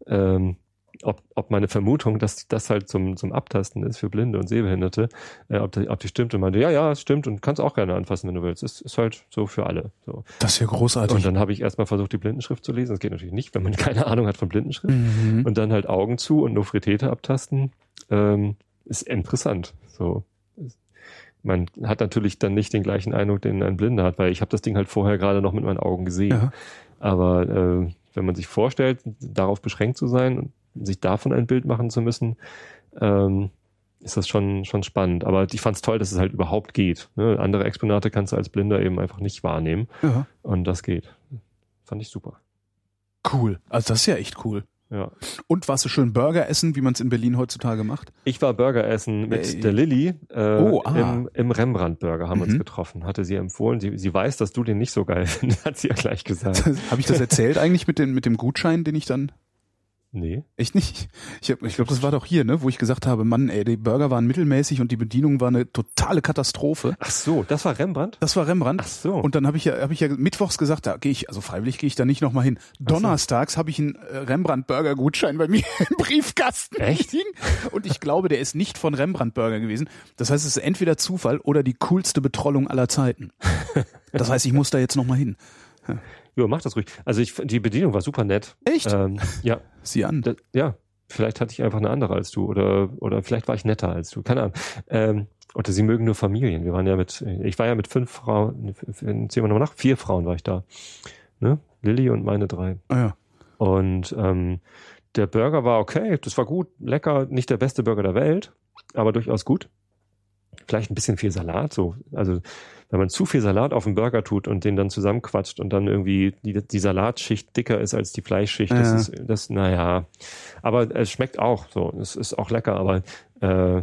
ähm, ob, ob meine Vermutung, dass das halt zum, zum Abtasten ist für Blinde und Sehbehinderte, äh, ob, die, ob die stimmt. Und meinte, ja, ja, es stimmt und kannst auch gerne anfassen, wenn du willst. Es ist halt so für alle. So. Das ist ja großartig. Und dann habe ich erstmal versucht, die Blindenschrift zu lesen. Das geht natürlich nicht, wenn man keine Ahnung hat von Blindenschrift. mhm. und dann halt Augen zu und Nofretete abtasten, ähm, ist interessant. So. Man hat natürlich dann nicht den gleichen Eindruck, den ein Blinder hat, weil ich habe das Ding halt vorher gerade noch mit meinen Augen gesehen. ja. Aber äh, wenn man sich vorstellt, darauf beschränkt zu sein und sich davon ein Bild machen zu müssen, ähm, ist das schon schon spannend. Aber ich fand es toll, dass es halt überhaupt geht. Ne? Andere Exponate kannst du als Blinder eben einfach nicht wahrnehmen ja. und das geht. Fand ich super. Cool. Also das ist ja echt cool. Ja. Und warst du schön Burger essen, wie man es in Berlin heutzutage macht? Ich war Burger essen mit Äh, der Lilly äh, Oh, ah. im, im Rembrandt-Burger, haben wir uns Mhm. getroffen. Hatte sie empfohlen. Sie, sie weiß, dass du den nicht so geil findest, hat sie ja gleich gesagt. Habe ich das erzählt eigentlich mit, den, mit dem Gutschein, den ich dann Nee. Echt nicht? Ich, hab- ich glaube, das war doch hier, ne, wo ich gesagt habe, Mann, ey, die Burger waren mittelmäßig und die Bedienung war eine totale Katastrophe. Ach so, das war Rembrandt? Das war Rembrandt. Ach so. Und dann habe ich ja, habe ich ja mittwochs gesagt, da gehe ich, also freiwillig gehe ich da nicht nochmal hin. Donnerstags habe ich einen äh, Rembrandt Burger Gutschein bei mir im Briefkasten Echt? liegen. Und ich glaube, der ist nicht von Rembrandt Burger gewesen. Das heißt, es ist entweder Zufall oder die coolste Betrollung aller Zeiten. Das heißt, ich muss da jetzt nochmal hin. Ja, mach das ruhig. Also ich, die Bedienung war super nett. Echt? Ähm, ja, Sieh an. da, ja. Vielleicht hatte ich einfach eine andere als du oder oder vielleicht war ich netter als du. Keine Ahnung. Ähm, oder sie mögen nur Familien. Wir waren ja mit, ich war ja mit fünf Frauen, zählen wir nochmal nach, vier Frauen war ich da. Ne? Lilly und meine drei. Ah, ja. Und ähm, der Burger war okay, das war gut, lecker, nicht der beste Burger der Welt, aber durchaus gut. Vielleicht ein bisschen viel Salat, so. Also wenn man zu viel Salat auf den Burger tut und den dann zusammenquatscht und dann irgendwie die, die Salatschicht dicker ist als die Fleischschicht, Ja. das ist, das, naja. Aber es schmeckt auch so. Es ist auch lecker, aber äh,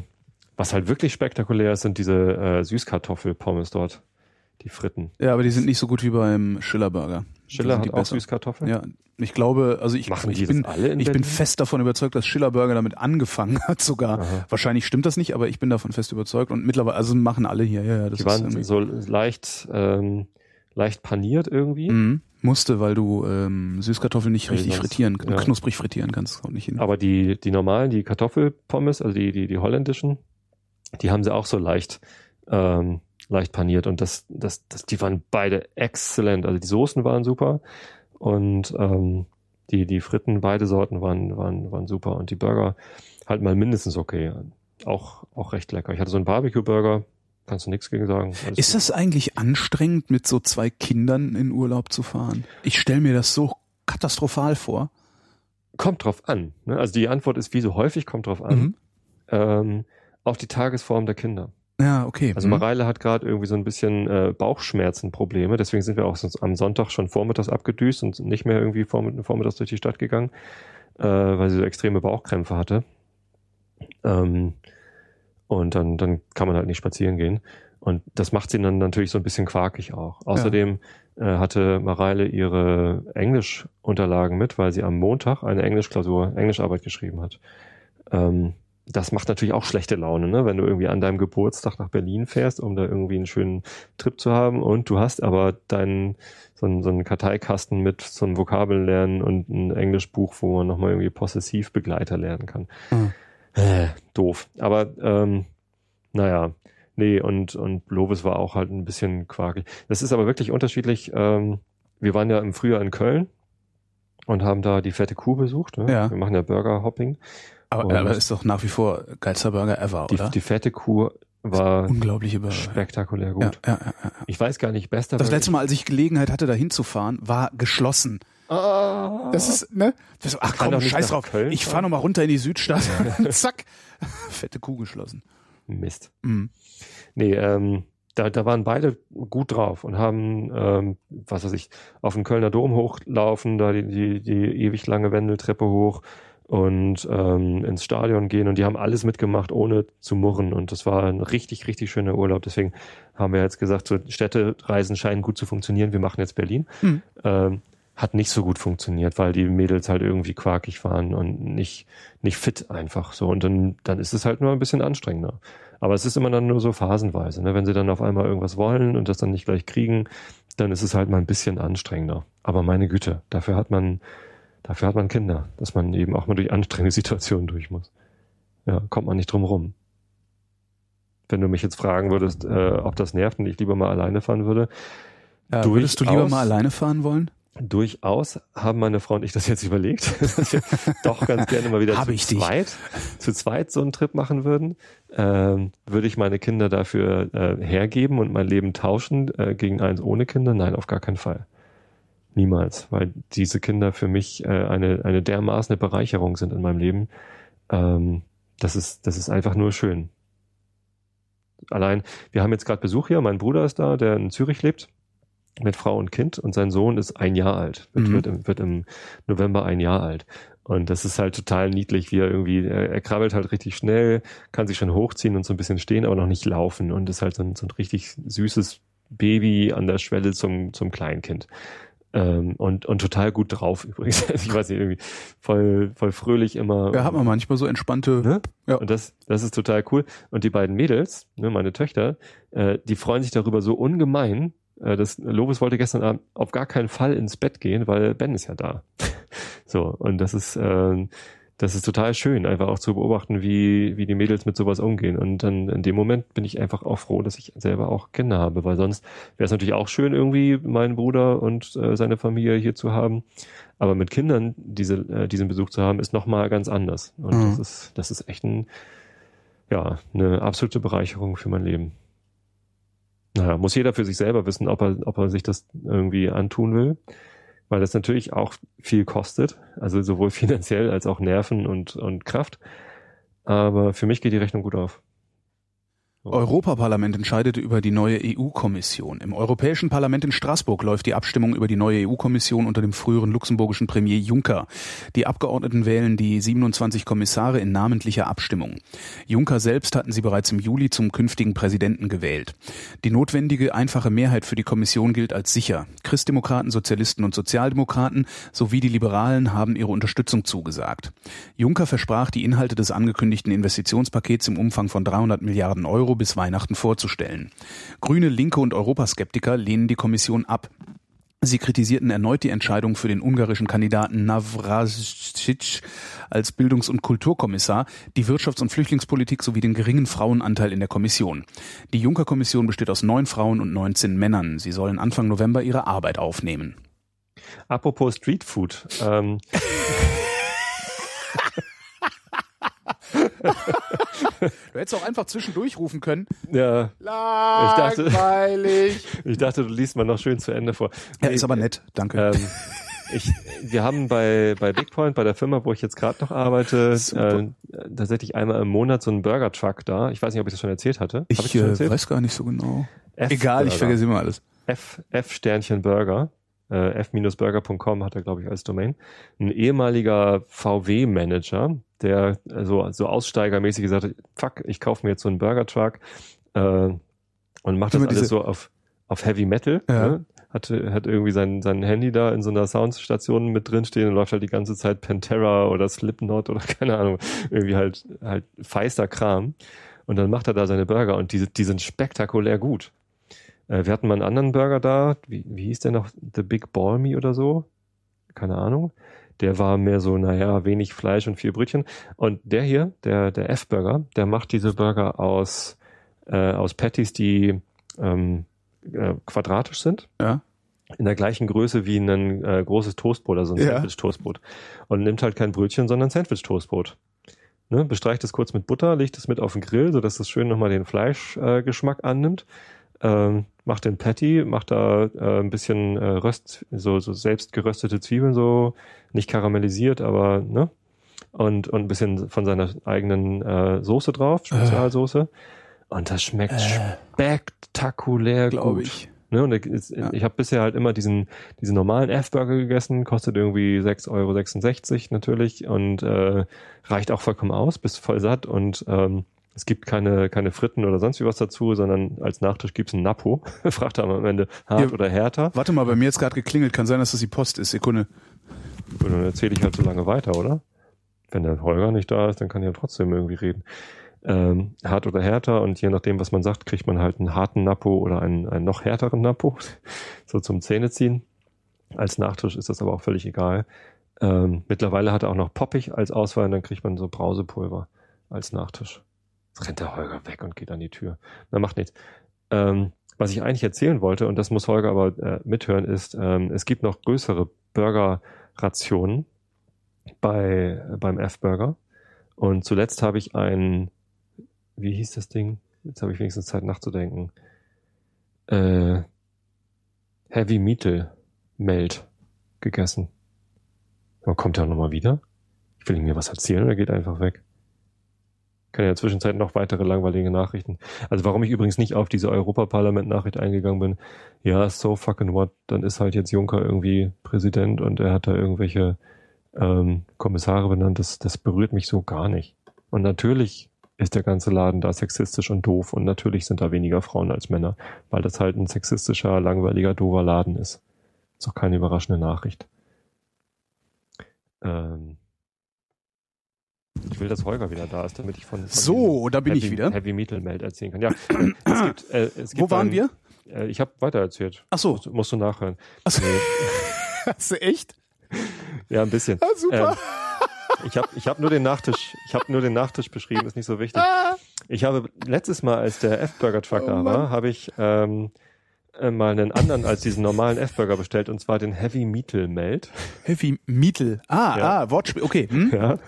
was halt wirklich spektakulär ist, sind diese äh, Süßkartoffelpommes dort. Die Fritten. ja, aber die sind nicht so gut wie beim Schiller Burger. Schiller hat die auch besser. Süßkartoffeln. Ja, ich glaube, also ich, Machen die ich bin, das alle in ich bin fest davon überzeugt, dass Schiller Burger damit angefangen hat sogar. Aha. Wahrscheinlich stimmt das nicht, aber ich bin davon fest überzeugt und mittlerweile, also machen alle hier, ja, ja, das Die waren irgendwie- so leicht, ähm, leicht paniert irgendwie. Mhm. Musste, weil du ähm, Süßkartoffeln nicht richtig sonst, frittieren, ja. knusprig frittieren kannst. Auch nicht hin. Aber die, die normalen, die Kartoffelpommes, also die, die, die holländischen, die haben sie auch so leicht, ähm, leicht paniert und das, das, das, die waren beide exzellent. Also die Soßen waren super und ähm, die, die Fritten, beide Sorten waren, waren, waren super und die Burger halt mal mindestens okay. Auch, auch recht lecker. Ich hatte so einen Barbecue-Burger, kannst du nichts gegen sagen. Alles ist gut. das eigentlich anstrengend, mit so zwei Kindern in Urlaub zu fahren? Ich stelle mir das so katastrophal vor. Kommt drauf an. Ne? Also die Antwort ist, wie so häufig, kommt drauf an. Mhm. Ähm, auf die Tagesform der Kinder. Ja, okay. Also mhm. Mareile hat gerade irgendwie so ein bisschen äh, Bauchschmerzenprobleme, deswegen sind wir auch am Sonntag schon vormittags abgedüst und nicht mehr irgendwie vormittags durch die Stadt gegangen, äh, weil sie so extreme Bauchkrämpfe hatte. Ähm, und dann, dann kann man halt nicht spazieren gehen. Und das macht sie dann natürlich so ein bisschen quakig auch. Außerdem ja. äh, hatte Mareile ihre Englischunterlagen mit, weil sie am Montag eine Englischklausur, Englischarbeit geschrieben hat. Ähm, das macht natürlich auch schlechte Laune, ne? wenn du irgendwie an deinem Geburtstag nach Berlin fährst, um da irgendwie einen schönen Trip zu haben und du hast aber deinen so einen, so einen Karteikasten mit so einem Vokabellernen und ein Englischbuch, wo man nochmal irgendwie Possessivbegleiter lernen kann. Mhm. Äh, doof. Aber ähm, naja, nee, und, und Lovis war auch halt ein bisschen quakelig. Das ist aber wirklich unterschiedlich. Ähm, wir waren ja im Frühjahr in Köln und haben da die fette Kuh besucht. Ne? Ja. Wir machen ja Burger-Hopping. Aber, aber ist doch nach wie vor geilster Burger ever, die, oder? Die fette Kuh war unglaubliche Burger. spektakulär gut. Ja, ja, ja, ich weiß gar nicht, bester Das letzte Mal, als ich Gelegenheit hatte, da hinzufahren, war geschlossen. Oh. Das ist, ne? Das, ach komm, scheiß drauf. Köln ich fahre nochmal runter in die Südstadt. Zack. Fette Kuh geschlossen. Mist. Mhm. Nee, ähm, da, da waren beide gut drauf und haben, ähm, was weiß ich, auf den Kölner Dom hochlaufen, da die, die, die ewig lange Wendeltreppe hoch und ähm, ins Stadion gehen und die haben alles mitgemacht, ohne zu murren und das war ein richtig, richtig schöner Urlaub. Deswegen haben wir jetzt gesagt, so Städtereisen scheinen gut zu funktionieren, wir machen jetzt Berlin. Mhm. Ähm, hat nicht so gut funktioniert, weil die Mädels halt irgendwie quakig waren und nicht, nicht fit einfach so. Und dann, dann ist es halt nur ein bisschen anstrengender. Aber es ist immer dann nur so phasenweise. Ne? Wenn sie dann auf einmal irgendwas wollen und das dann nicht gleich kriegen, dann ist es halt mal ein bisschen anstrengender. Aber meine Güte, dafür hat man Dafür hat man Kinder, dass man eben auch mal durch anstrengende Situationen durch muss. Ja, kommt man nicht drum rum. Wenn du mich jetzt fragen würdest, äh, ob das nervt und ich lieber mal alleine fahren würde. Ja, würdest du lieber mal alleine fahren wollen? Durchaus haben meine Frau und ich das jetzt überlegt, dass wir doch ganz gerne mal wieder zu zweit, zu zweit so einen Trip machen würden. Ähm, würde ich meine Kinder dafür äh, hergeben und mein Leben tauschen äh, gegen eins ohne Kinder? Nein, auf gar keinen Fall. Niemals, weil diese Kinder für mich äh, eine, eine dermaßen Bereicherung sind in meinem Leben. Ähm, das ist, das ist einfach nur schön. Allein, wir haben jetzt gerade Besuch hier, mein Bruder ist da, der in Zürich lebt, mit Frau und Kind und sein Sohn ist ein Jahr alt, wird, mhm. wird, im, wird im November ein Jahr alt. Und das ist halt total niedlich, wie er irgendwie, er, er, krabbelt halt richtig schnell, kann sich schon hochziehen und so ein bisschen stehen, aber noch nicht laufen und ist halt so ein, so ein richtig süßes Baby an der Schwelle zum, zum Kleinkind. Ähm, und, und total gut drauf übrigens. ich weiß nicht, irgendwie voll, voll fröhlich immer. Ja, hat man manchmal so entspannte. Ne? Ja. Und das, das ist total cool. Und die beiden Mädels, ne, meine Töchter, äh, die freuen sich darüber so ungemein. Äh, das Lobes wollte gestern Abend auf gar keinen Fall ins Bett gehen, weil Ben ist ja da. so, und das ist, äh, das ist total schön, einfach auch zu beobachten, wie, wie die Mädels mit sowas umgehen. Und dann in dem Moment bin ich einfach auch froh, dass ich selber auch Kinder habe, weil sonst wäre es natürlich auch schön, irgendwie meinen Bruder und äh, seine Familie hier zu haben. Aber mit Kindern diese, äh, diesen Besuch zu haben, ist nochmal ganz anders. Und mhm. das ist, das ist echt ein, ja, eine absolute Bereicherung für mein Leben. Naja, muss jeder für sich selber wissen, ob er, ob er sich das irgendwie antun will weil das natürlich auch viel kostet, also sowohl finanziell als auch Nerven und, und Kraft. Aber für mich geht die Rechnung gut auf. Europaparlament entscheidete über die neue EU-Kommission. Im Europäischen Parlament in Straßburg läuft die Abstimmung über die neue EU-Kommission unter dem früheren luxemburgischen Premier Juncker. Die Abgeordneten wählen die 27 Kommissare in namentlicher Abstimmung. Juncker selbst hatten sie bereits im Juli zum künftigen Präsidenten gewählt. Die notwendige einfache Mehrheit für die Kommission gilt als sicher. Christdemokraten, Sozialisten und Sozialdemokraten sowie die Liberalen haben ihre Unterstützung zugesagt. Juncker versprach, die Inhalte des angekündigten Investitionspakets im Umfang von 300 Milliarden Euro bis Weihnachten vorzustellen. Grüne, Linke und Europaskeptiker lehnen die Kommission ab. Sie kritisierten erneut die Entscheidung für den ungarischen Kandidaten Navrasic als Bildungs- und Kulturkommissar, die Wirtschafts- und Flüchtlingspolitik sowie den geringen Frauenanteil in der Kommission. Die Juncker-Kommission besteht aus neun Frauen und 19 Männern. Sie sollen Anfang November ihre Arbeit aufnehmen. Apropos Streetfood. Ähm. du hättest auch einfach zwischendurch rufen können. Ja. Langweilig. Ich dachte, ich dachte, du liest mal noch schön zu Ende vor. Ja, ist aber nett. Danke. Ähm, ich, wir haben bei, bei Bigpoint, bei der Firma, wo ich jetzt gerade noch arbeite, äh, tatsächlich einmal im Monat so einen Burger-Truck da. Ich weiß nicht, ob ich das schon erzählt hatte. Ich, ich äh, weiß gar nicht so genau. F Egal, ich vergesse immer alles. F, F Sternchen Burger äh, f-burger.com hat er, glaube ich, als Domain, ein ehemaliger VW-Manager, der so, so aussteigermäßig gesagt hat, fuck, ich kaufe mir jetzt so einen Burger-Truck äh, und macht das alles so auf, auf Heavy Metal. Ja. Ne? Hat, hat irgendwie sein, sein Handy da in so einer Soundstation mit drin stehen und läuft halt die ganze Zeit Pantera oder Slipknot oder keine Ahnung, irgendwie halt, halt feister Kram. Und dann macht er da seine Burger und die, die sind spektakulär gut. Äh, wir hatten mal einen anderen Burger da, wie, wie hieß der noch? The Big Balmy oder so? Keine Ahnung. Der war mehr so, naja, wenig Fleisch und vier Brötchen. Und der hier, der, der F-Burger, der macht diese Burger aus, äh, aus Patties, die ähm, äh, quadratisch sind. Ja. In der gleichen Größe wie ein äh, großes Toastbrot, also ein ja. Sandwich-Toastbrot. Und nimmt halt kein Brötchen, sondern Sandwich-Toastbrot. Ne, bestreicht es kurz mit Butter, legt es mit auf den Grill, sodass es schön nochmal den Fleischgeschmack äh, annimmt ähm, macht den Patty, macht da äh, ein bisschen äh, Röst, so, so selbst geröstete Zwiebeln, so nicht karamellisiert, aber ne? Und, und ein bisschen von seiner eigenen äh, Soße drauf, Spezialsoße. Äh. Und das schmeckt äh. spektakulär gut. Ich. Ne, und ich, ja. ich habe bisher halt immer diesen, diesen normalen F-Burger gegessen, kostet irgendwie 6,66 Euro natürlich und äh, reicht auch vollkommen aus, bist voll satt und ähm, es gibt keine, keine Fritten oder sonst wie was dazu, sondern als Nachtisch gibt's ein Napo. Fragt er am Ende hart ja, oder härter. Warte mal, bei mir jetzt gerade geklingelt. Kann sein, dass das die Post ist. Sekunde. Und dann erzähle ich halt so lange weiter, oder? Wenn der Holger nicht da ist, dann kann ich ja trotzdem irgendwie reden. Ähm, hart oder härter und je nachdem, was man sagt, kriegt man halt einen harten Napo oder einen, einen noch härteren Napo. so zum Zähneziehen. Als Nachtisch ist das aber auch völlig egal. Ähm, mittlerweile hat er auch noch Poppig als Auswahl und dann kriegt man so Brausepulver als Nachtisch. Rennt der Holger weg und geht an die Tür. Na, macht nichts. Ähm, was ich eigentlich erzählen wollte, und das muss Holger aber äh, mithören, ist, ähm, es gibt noch größere Burger-Rationen bei, äh, beim F-Burger. Und zuletzt habe ich ein, wie hieß das Ding? Jetzt habe ich wenigstens Zeit nachzudenken. Äh, Heavy Metal Melt gegessen. Aber kommt er nochmal wieder? Ich will ihm mir was erzählen oder geht einfach weg? Kann ja in der Zwischenzeit noch weitere langweilige Nachrichten. Also warum ich übrigens nicht auf diese Europaparlament-Nachricht eingegangen bin, ja, so fucking what, dann ist halt jetzt Juncker irgendwie Präsident und er hat da irgendwelche ähm, Kommissare benannt, das, das berührt mich so gar nicht. Und natürlich ist der ganze Laden da sexistisch und doof und natürlich sind da weniger Frauen als Männer, weil das halt ein sexistischer, langweiliger, doofer Laden ist. Ist auch keine überraschende Nachricht. Ähm, ich will, dass Holger wieder da ist, damit ich von, von so, da bin Heavy, ich wieder. Heavy Metal Meld erzählen kann. Ja, es gibt, äh, es gibt Wo waren ein, wir? Äh, ich habe weitererzählt. Ach so, musst, musst du nachhören. Ach so. Nee. Hast du echt? Ja, ein bisschen. Ah, super. Ähm, ich habe ich hab nur den Nachtisch, ich habe nur den Nachtisch beschrieben, ist nicht so wichtig. Ich habe letztes Mal, als der F-Burger Truck oh, da war, habe ich ähm, äh, mal einen anderen als diesen normalen F-Burger bestellt und zwar den Heavy Metal Melt. Heavy Metal. Ah, ja. ah, Wortspiel. Okay. Hm? Ja.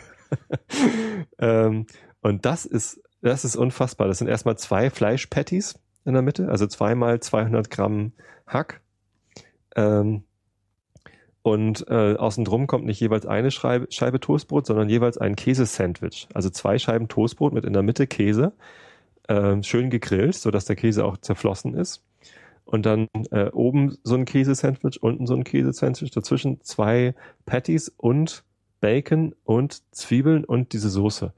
ähm, und das ist, das ist unfassbar. Das sind erstmal zwei Fleischpatties in der Mitte, also zweimal 200 Gramm Hack. Ähm, und äh, außen drum kommt nicht jeweils eine Scheibe, Scheibe Toastbrot, sondern jeweils ein Käsesandwich. Also zwei Scheiben Toastbrot mit in der Mitte Käse, äh, schön gegrillt, sodass der Käse auch zerflossen ist. Und dann äh, oben so ein Käsesandwich, unten so ein Käsesandwich, dazwischen zwei Patties und Bacon und Zwiebeln und diese Soße.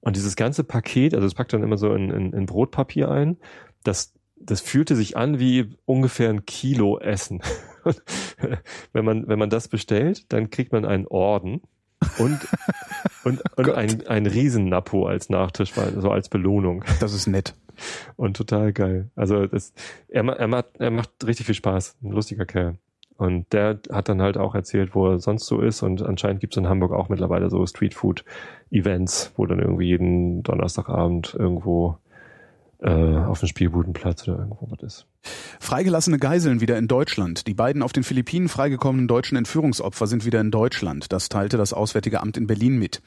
Und dieses ganze Paket, also es packt dann immer so in, in, in Brotpapier ein, das, das fühlte sich an wie ungefähr ein Kilo Essen. wenn man, wenn man das bestellt, dann kriegt man einen Orden und, und, und ein, ein Riesen-Napo als Nachtisch, so als Belohnung. Das ist nett. Und total geil. Also das, er, er, macht, er macht richtig viel Spaß. Ein lustiger Kerl. Und der hat dann halt auch erzählt, wo er sonst so ist. Und anscheinend gibt es in Hamburg auch mittlerweile so Streetfood-Events, wo dann irgendwie jeden Donnerstagabend irgendwo auf dem Spielbudenplatz oder irgendwo was ist. Freigelassene Geiseln wieder in Deutschland. Die beiden auf den Philippinen freigekommenen deutschen Entführungsopfer sind wieder in Deutschland. Das teilte das Auswärtige Amt in Berlin mit.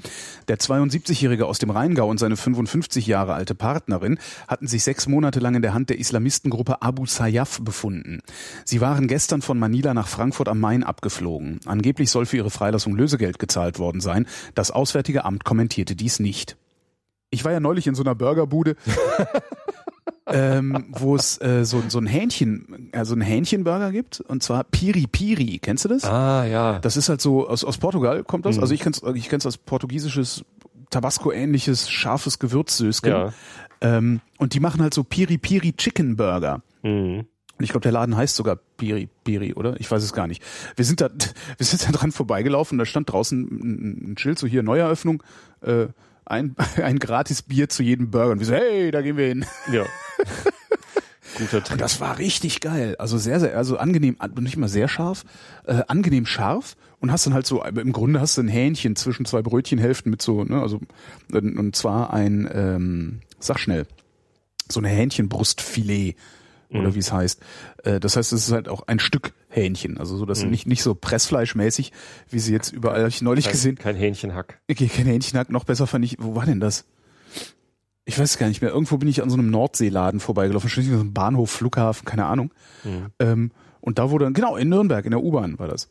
Der 72-Jährige aus dem Rheingau und seine 55 Jahre alte Partnerin hatten sich sechs Monate lang in der Hand der Islamistengruppe Abu Sayyaf befunden. Sie waren gestern von Manila nach Frankfurt am Main abgeflogen. Angeblich soll für ihre Freilassung Lösegeld gezahlt worden sein. Das Auswärtige Amt kommentierte dies nicht. Ich war ja neulich in so einer Burgerbude. ähm, wo es äh, so, so ein Hähnchen, also ein Hähnchenburger gibt und zwar Piri Piri. Kennst du das? Ah, ja. Das ist halt so aus, aus Portugal kommt das. Mhm. Also ich kenn's, ich kenn's als portugiesisches Tabasco-ähnliches scharfes Gewürzsöschen. Ja. Ähm, und die machen halt so Piri Piri Chicken Burger. Mhm. Und ich glaube, der Laden heißt sogar Piri Piri, oder? Ich weiß es gar nicht. Wir sind da, wir sind da dran vorbeigelaufen. Da stand draußen ein, ein Schild so hier Neueröffnung. Äh, ein, ein gratis Bier zu jedem Burger. Und wir so, hey, da gehen wir hin. Ja. Guter Trick. Und das war richtig geil. Also sehr, sehr, also angenehm, nicht immer sehr scharf, äh, angenehm scharf und hast dann halt so, im Grunde hast du ein Hähnchen zwischen zwei Brötchenhälften mit so, ne, also, und zwar ein, ähm, sag schnell, so eine Hähnchenbrustfilet oder mhm. wie es heißt. Äh, das heißt, es ist halt auch ein Stück Hähnchen, also so, dass mhm. nicht nicht so Pressfleischmäßig, wie sie jetzt überall habe ich neulich kein, gesehen. Kein Hähnchenhack. Okay, kein Hähnchenhack. Noch besser fand ich. Wo war denn das? Ich weiß gar nicht mehr. Irgendwo bin ich an so einem Nordseeladen vorbeigelaufen, wahrscheinlich so einem Bahnhof, Flughafen, keine Ahnung. Mhm. Ähm, und da wurde genau in Nürnberg in der U-Bahn war das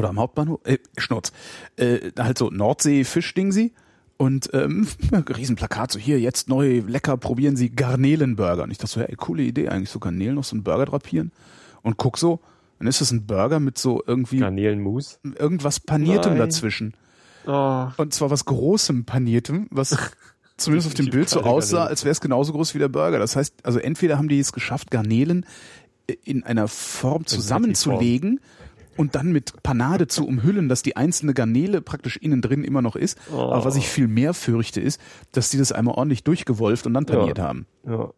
oder am Hauptbahnhof. Äh, Schnurz. Äh, halt so Nordsee Fischding sie und ähm, Riesenplakat, so hier, jetzt neu, lecker, probieren Sie Garnelenburger. Und ich dachte so, ey, coole Idee, eigentlich so Garnelen noch so einen Burger drapieren. Und guck so, dann ist das ein Burger mit so irgendwie Garnelenmus. Irgendwas Paniertem Nein. dazwischen. Oh. Und zwar was Großem Paniertem, was zumindest auf dem Bild so aussah, als wäre es genauso groß wie der Burger. Das heißt, also entweder haben die es geschafft, Garnelen in einer Form zusammenzulegen, und dann mit Panade zu umhüllen, dass die einzelne Garnele praktisch innen drin immer noch ist. Oh. Aber was ich viel mehr fürchte, ist, dass die das einmal ordentlich durchgewolft und dann paniert ja. haben. Ja.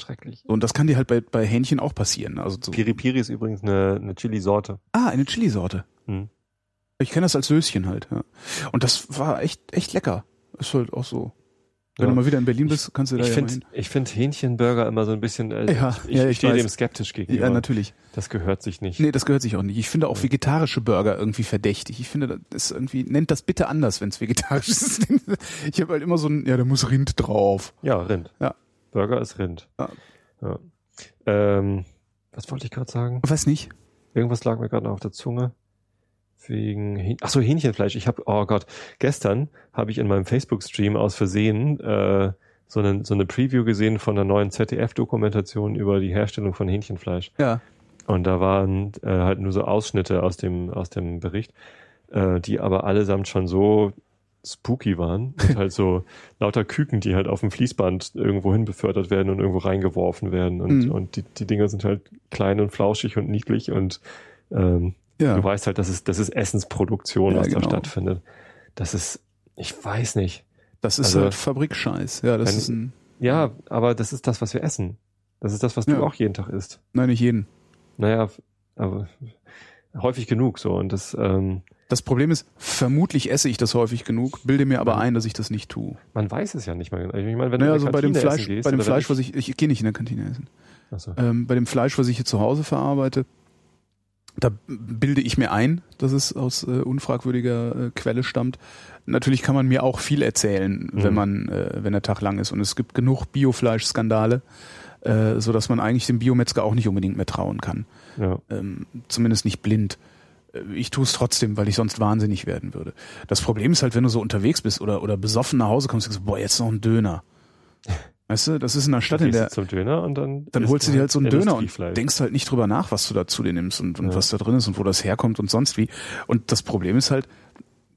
Schrecklich. Und das kann dir halt bei, bei Hähnchen auch passieren. Also so. Piri Piri ist übrigens eine, eine Chili-Sorte. Ah, eine Chili-Sorte. Hm. Ich kenne das als Söschen halt. Ja. Und das war echt, echt lecker. Ist halt auch so. Wenn ja. du mal wieder in Berlin bist, kannst du da ich ja find, hin. Ich finde Hähnchenburger immer so ein bisschen, äh, ja, ich, ja, ich stehe dem skeptisch gegenüber. Ja, natürlich. Das gehört sich nicht. Nee, das gehört sich auch nicht. Ich finde auch vegetarische Burger irgendwie verdächtig. Ich finde, das ist irgendwie, nennt das bitte anders, wenn es vegetarisch ist. Ich habe halt immer so ein, ja, da muss Rind drauf. Ja, Rind. Ja. Burger ist Rind. Ja. ja. Ähm, was wollte ich gerade sagen? Weiß nicht. Irgendwas lag mir gerade noch auf der Zunge wegen ach so Hähnchenfleisch. Ich habe oh Gott, gestern habe ich in meinem Facebook Stream aus Versehen äh, so eine, so eine Preview gesehen von einer neuen ZDF-Dokumentation über die Herstellung von Hähnchenfleisch. Ja. Und da waren äh, halt nur so Ausschnitte aus dem, aus dem Bericht, äh, die aber allesamt schon so spooky waren. Und halt so lauter Küken, die halt auf dem Fließband irgendwo hin befördert werden und irgendwo reingeworfen werden. Und, mhm. und die, die Dinger sind halt klein und flauschig und niedlich und ähm, ja. du weißt halt, das ist, das ist Essensproduktion, ja, was genau. da stattfindet. Das ist, ich weiß nicht. Das ist also, halt Fabrikscheiß. Ja, das wenn, ist ein. Ja, aber das ist das, was wir essen. Das ist das, was ja. du auch jeden Tag isst. Nein, nicht jeden. Naja, aber häufig genug so. Und das, ähm, das Problem ist, vermutlich esse ich das häufig genug, bilde mir aber ein, dass ich das nicht tue. Man weiß es ja nicht mal. Ich meine, wenn naja, du also bei dem Fleisch, gehst, bei dem Fleisch, was ich, ich gehe nicht in der Kantine essen. So. Ähm, bei dem Fleisch, was ich hier zu Hause verarbeite, da bilde ich mir ein, dass es aus äh, unfragwürdiger äh, Quelle stammt. Natürlich kann man mir auch viel erzählen, mhm. wenn man, äh, wenn der Tag lang ist. Und es gibt genug Biofleischskandale, äh, so dass man eigentlich dem Biometzger auch nicht unbedingt mehr trauen kann. Ja. Ähm, zumindest nicht blind. Äh, ich tue es trotzdem, weil ich sonst wahnsinnig werden würde. Das Problem ist halt, wenn du so unterwegs bist oder, oder besoffen nach Hause kommst, und sagst, boah, jetzt noch ein Döner. Weißt du, das ist in einer Stadt, in der zum Döner und dann dann holst du dir halt so einen Döner und denkst halt nicht drüber nach, was du da zu dir nimmst und, und ja. was da drin ist und wo das herkommt und sonst wie. Und das Problem ist halt,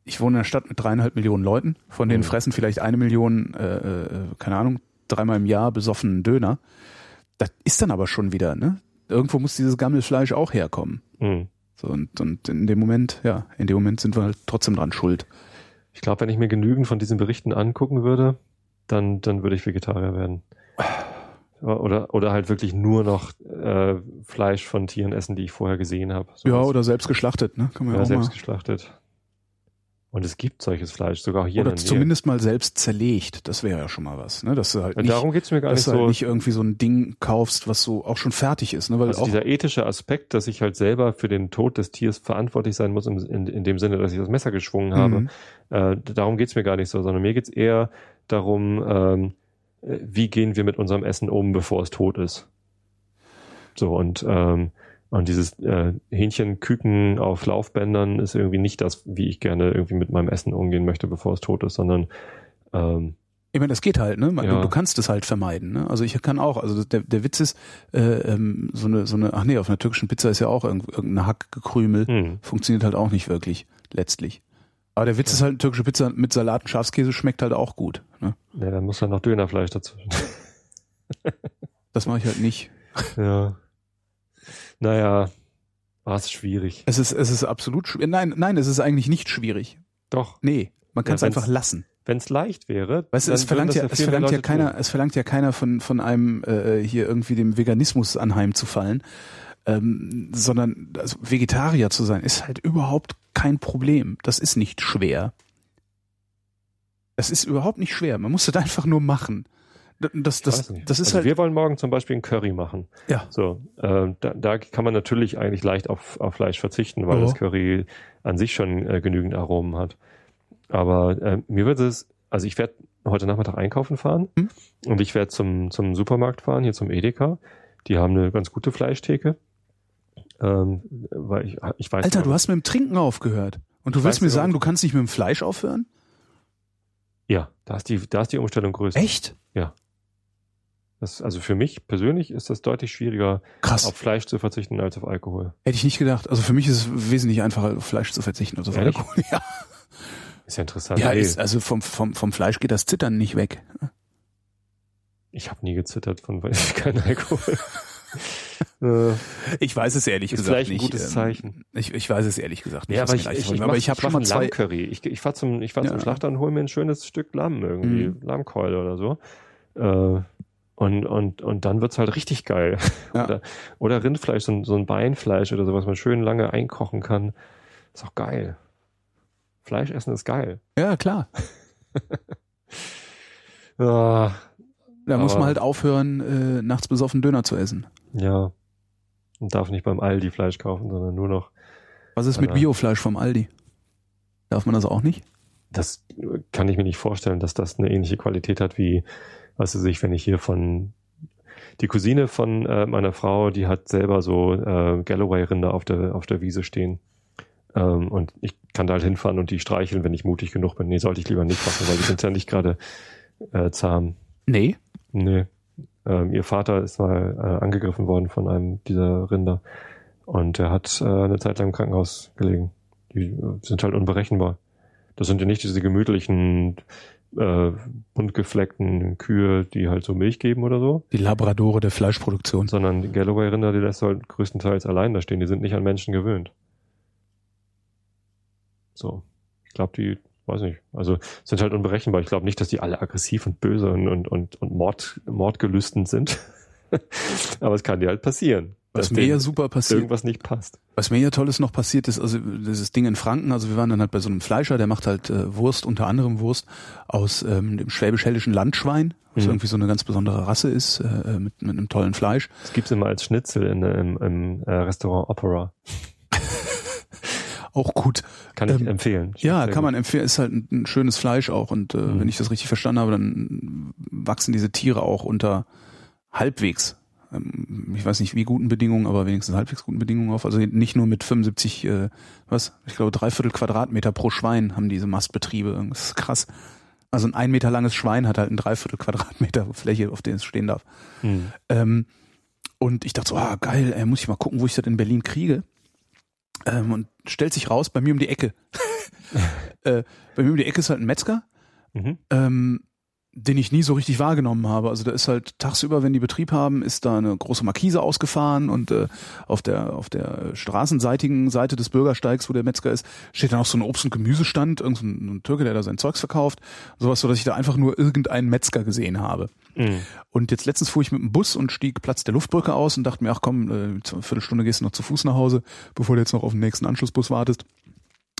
ich wohne in einer Stadt mit dreieinhalb Millionen Leuten, von denen mhm. fressen vielleicht eine Million, äh, äh, keine Ahnung, dreimal im Jahr besoffenen Döner. Das ist dann aber schon wieder, ne? Irgendwo muss dieses Gammelfleisch auch herkommen. Mhm. So, und, und in dem Moment, ja, in dem Moment sind wir halt trotzdem dran schuld. Ich glaube, wenn ich mir genügend von diesen Berichten angucken würde, dann, dann würde ich Vegetarier werden. Oder, oder halt wirklich nur noch äh, Fleisch von Tieren essen, die ich vorher gesehen habe. So ja, oder selbst geschlachtet, ne? Kann man ja, ja selbst mal. geschlachtet. Und es gibt solches Fleisch, sogar hier Oder zumindest mal selbst zerlegt. Das wäre ja schon mal was. Ne? Dass du halt nicht, Darum geht's mir gar nicht dass du halt nicht irgendwie so ein Ding kaufst, was so auch schon fertig ist. Ne? Weil also dieser ethische Aspekt, dass ich halt selber für den Tod des Tiers verantwortlich sein muss, in, in, in dem Sinne, dass ich das Messer geschwungen habe, mhm. äh, darum geht's mir gar nicht so, sondern mir geht's eher darum, ähm, äh, wie gehen wir mit unserem Essen um, bevor es tot ist. So, und ähm, und dieses äh, Hähnchenküken auf Laufbändern ist irgendwie nicht das, wie ich gerne irgendwie mit meinem Essen umgehen möchte, bevor es tot ist, sondern ähm, ich meine, das geht halt, ne? Ja. Du, kannst es halt vermeiden, ne? Also ich kann auch, also der, der Witz ist, äh, ähm, so eine, so eine, ach nee, auf einer türkischen Pizza ist ja auch irgendein Hackgekrümel, hm. funktioniert halt auch nicht wirklich, letztlich. Aber der Witz ja. ist halt, eine türkische Pizza mit Salat und Schafskäse schmeckt halt auch gut. Ne? Ja, dann muss dann noch Dönerfleisch dazu. das mache ich halt nicht. Ja. Naja, war es schwierig. Es ist, es ist absolut schwierig. Nein, nein, es ist eigentlich nicht schwierig. Doch. Nee, man kann es ja, einfach lassen. Wenn es leicht wäre. Weißt du, es verlangt ja, es verlangt ja keiner, tun. es verlangt ja keiner von, von einem äh, hier irgendwie dem Veganismus anheimzufallen. Ähm, sondern also Vegetarier zu sein, ist halt überhaupt kein Problem. Das ist nicht schwer. Das ist überhaupt nicht schwer. Man muss das einfach nur machen. Das, das, das ist also halt. Wir wollen morgen zum Beispiel einen Curry machen. Ja. So, äh, da, da kann man natürlich eigentlich leicht auf, auf Fleisch verzichten, weil oh. das Curry an sich schon äh, genügend Aromen hat. Aber äh, mir wird es, also ich werde heute Nachmittag einkaufen fahren hm? und ich werde zum, zum Supermarkt fahren, hier zum Edeka. Die haben eine ganz gute Fleischtheke. Ähm, weil ich, ich weiß Alter, du hast mit dem Trinken aufgehört. Und du willst mir sagen, du kannst nicht mit dem Fleisch aufhören? Ja, da ist die, da ist die Umstellung größer. Echt? Ja. Das, also für mich persönlich ist das deutlich schwieriger, Krass. auf Fleisch zu verzichten als auf Alkohol. Hätte ich nicht gedacht. Also für mich ist es wesentlich einfacher, auf Fleisch zu verzichten als auf Ehrlich? Alkohol. Ja. Ist ja interessant. Ja, ist, also vom, vom, vom Fleisch geht das Zittern nicht weg. Ich habe nie gezittert von kein Alkohol. Äh, ich weiß es ehrlich ist gesagt vielleicht nicht. ein gutes ähm, Zeichen. Ich, ich weiß es ehrlich gesagt nicht. Ja, aber ich, ich, ich, aber ich habe schon mal zwei Lammcurry. Ich, ich fahr zum ich fahr ja. zum Schlachter und hol mir ein schönes Stück Lamm irgendwie, mhm. Lammkeule oder so. Äh, und, und, und dann wird's halt richtig geil. Ja. Oder, oder Rindfleisch, so ein, so ein Beinfleisch oder so, was man schön lange einkochen kann. Ist auch geil. Fleisch essen ist geil. Ja, klar. ja, da muss man halt aufhören, äh, nachts besoffen Döner zu essen. Ja. Und darf nicht beim Aldi Fleisch kaufen, sondern nur noch. Was ist mit Biofleisch vom Aldi? Darf man das auch nicht? Das kann ich mir nicht vorstellen, dass das eine ähnliche Qualität hat wie was weiß ich, wenn ich hier von die Cousine von äh, meiner Frau, die hat selber so äh, Galloway-Rinder auf der, auf der Wiese stehen. Ähm, und ich kann da halt hinfahren und die streicheln, wenn ich mutig genug bin. Nee, sollte ich lieber nicht machen, weil die sind ja nicht gerade äh, zahm. Nee? Nee. Ähm, ihr Vater ist mal äh, angegriffen worden von einem dieser Rinder. Und er hat äh, eine Zeit lang im Krankenhaus gelegen. Die sind halt unberechenbar. Das sind ja nicht diese gemütlichen äh, bunt gefleckten Kühe, die halt so Milch geben oder so. Die Labradore der Fleischproduktion. Sondern die Galloway-Rinder, die lässt halt größtenteils allein da stehen. Die sind nicht an Menschen gewöhnt. So. Ich glaube, die, weiß nicht, also sind halt unberechenbar. Ich glaube nicht, dass die alle aggressiv und böse und, und, und, und Mord, mordgelüstend sind. Aber es kann dir halt passieren. Was mir ja super passiert. Irgendwas nicht passt. Was mir ja tolles noch passiert ist, also dieses Ding in Franken, also wir waren dann halt bei so einem Fleischer, der macht halt äh, Wurst, unter anderem Wurst aus ähm, dem schwäbisch-hellischen Landschwein, was mhm. irgendwie so eine ganz besondere Rasse ist, äh, mit, mit einem tollen Fleisch. Das gibt's immer als Schnitzel in, im, im äh, Restaurant Opera. auch gut. Kann ich ähm, empfehlen. Ja, kann gut. man empfehlen. Ist halt ein, ein schönes Fleisch auch und äh, mhm. wenn ich das richtig verstanden habe, dann wachsen diese Tiere auch unter halbwegs ich weiß nicht wie guten Bedingungen, aber wenigstens halbwegs guten Bedingungen auf. Also nicht nur mit 75, äh, was, ich glaube dreiviertel Quadratmeter pro Schwein haben diese Mastbetriebe. Das ist krass. Also ein ein Meter langes Schwein hat halt ein Dreiviertel Quadratmeter Fläche, auf der es stehen darf. Hm. Ähm, und ich dachte so, ah geil, ey, muss ich mal gucken, wo ich das in Berlin kriege. Ähm, und stellt sich raus, bei mir um die Ecke. äh, bei mir um die Ecke ist halt ein Metzger. Mhm. Ähm, den ich nie so richtig wahrgenommen habe. Also da ist halt tagsüber, wenn die Betrieb haben, ist da eine große Markise ausgefahren und äh, auf der auf der straßenseitigen Seite des Bürgersteigs, wo der Metzger ist, steht dann auch so ein Obst- und Gemüsestand, irgendein ein Türke, der da sein Zeugs verkauft, sowas, so dass ich da einfach nur irgendeinen Metzger gesehen habe. Mhm. Und jetzt letztens fuhr ich mit dem Bus und stieg Platz der Luftbrücke aus und dachte mir, ach komm, äh, eine Viertelstunde gehst du noch zu Fuß nach Hause, bevor du jetzt noch auf den nächsten Anschlussbus wartest.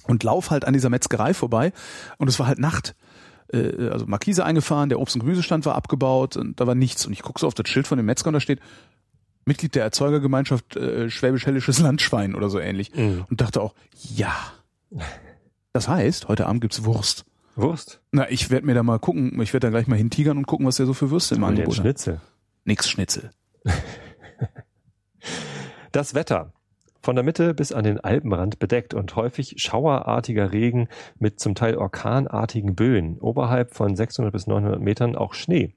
Und lauf halt an dieser Metzgerei vorbei und es war halt Nacht äh, also Markise eingefahren, der Obst- und Gemüsestand war abgebaut und da war nichts. Und ich gucke so auf das Schild von dem Metzger und da steht Mitglied der Erzeugergemeinschaft äh, Schwäbisch-Hellisches Landschwein oder so ähnlich. Mhm. Und dachte auch, ja. Das heißt, heute Abend gibt's Wurst. Wurst? Na, ich werde mir da mal gucken, ich werde da gleich mal hintigern und gucken, was der so für Würste im Angebot hat. Schnitzel. Nix Schnitzel. Das Wetter. Von der Mitte bis an den Alpenrand bedeckt und häufig schauerartiger Regen mit zum Teil orkanartigen Böen. Oberhalb von 600 bis 900 Metern auch Schnee.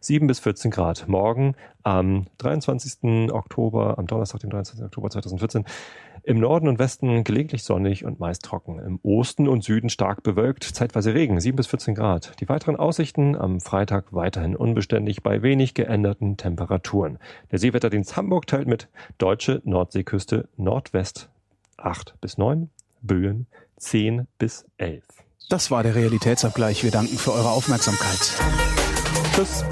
7 bis 14 Grad. Morgen am 23. Oktober, am Donnerstag, den 23. Oktober 2014, im Norden und Westen gelegentlich sonnig und meist trocken. Im Osten und Süden stark bewölkt, zeitweise Regen, 7 bis 14 Grad. Die weiteren Aussichten am Freitag weiterhin unbeständig bei wenig geänderten Temperaturen. Der Seewetterdienst Hamburg teilt mit deutsche Nordseeküste Nordwest 8 bis 9, Böen 10 bis 11. Das war der Realitätsabgleich. Wir danken für eure Aufmerksamkeit. Tschüss.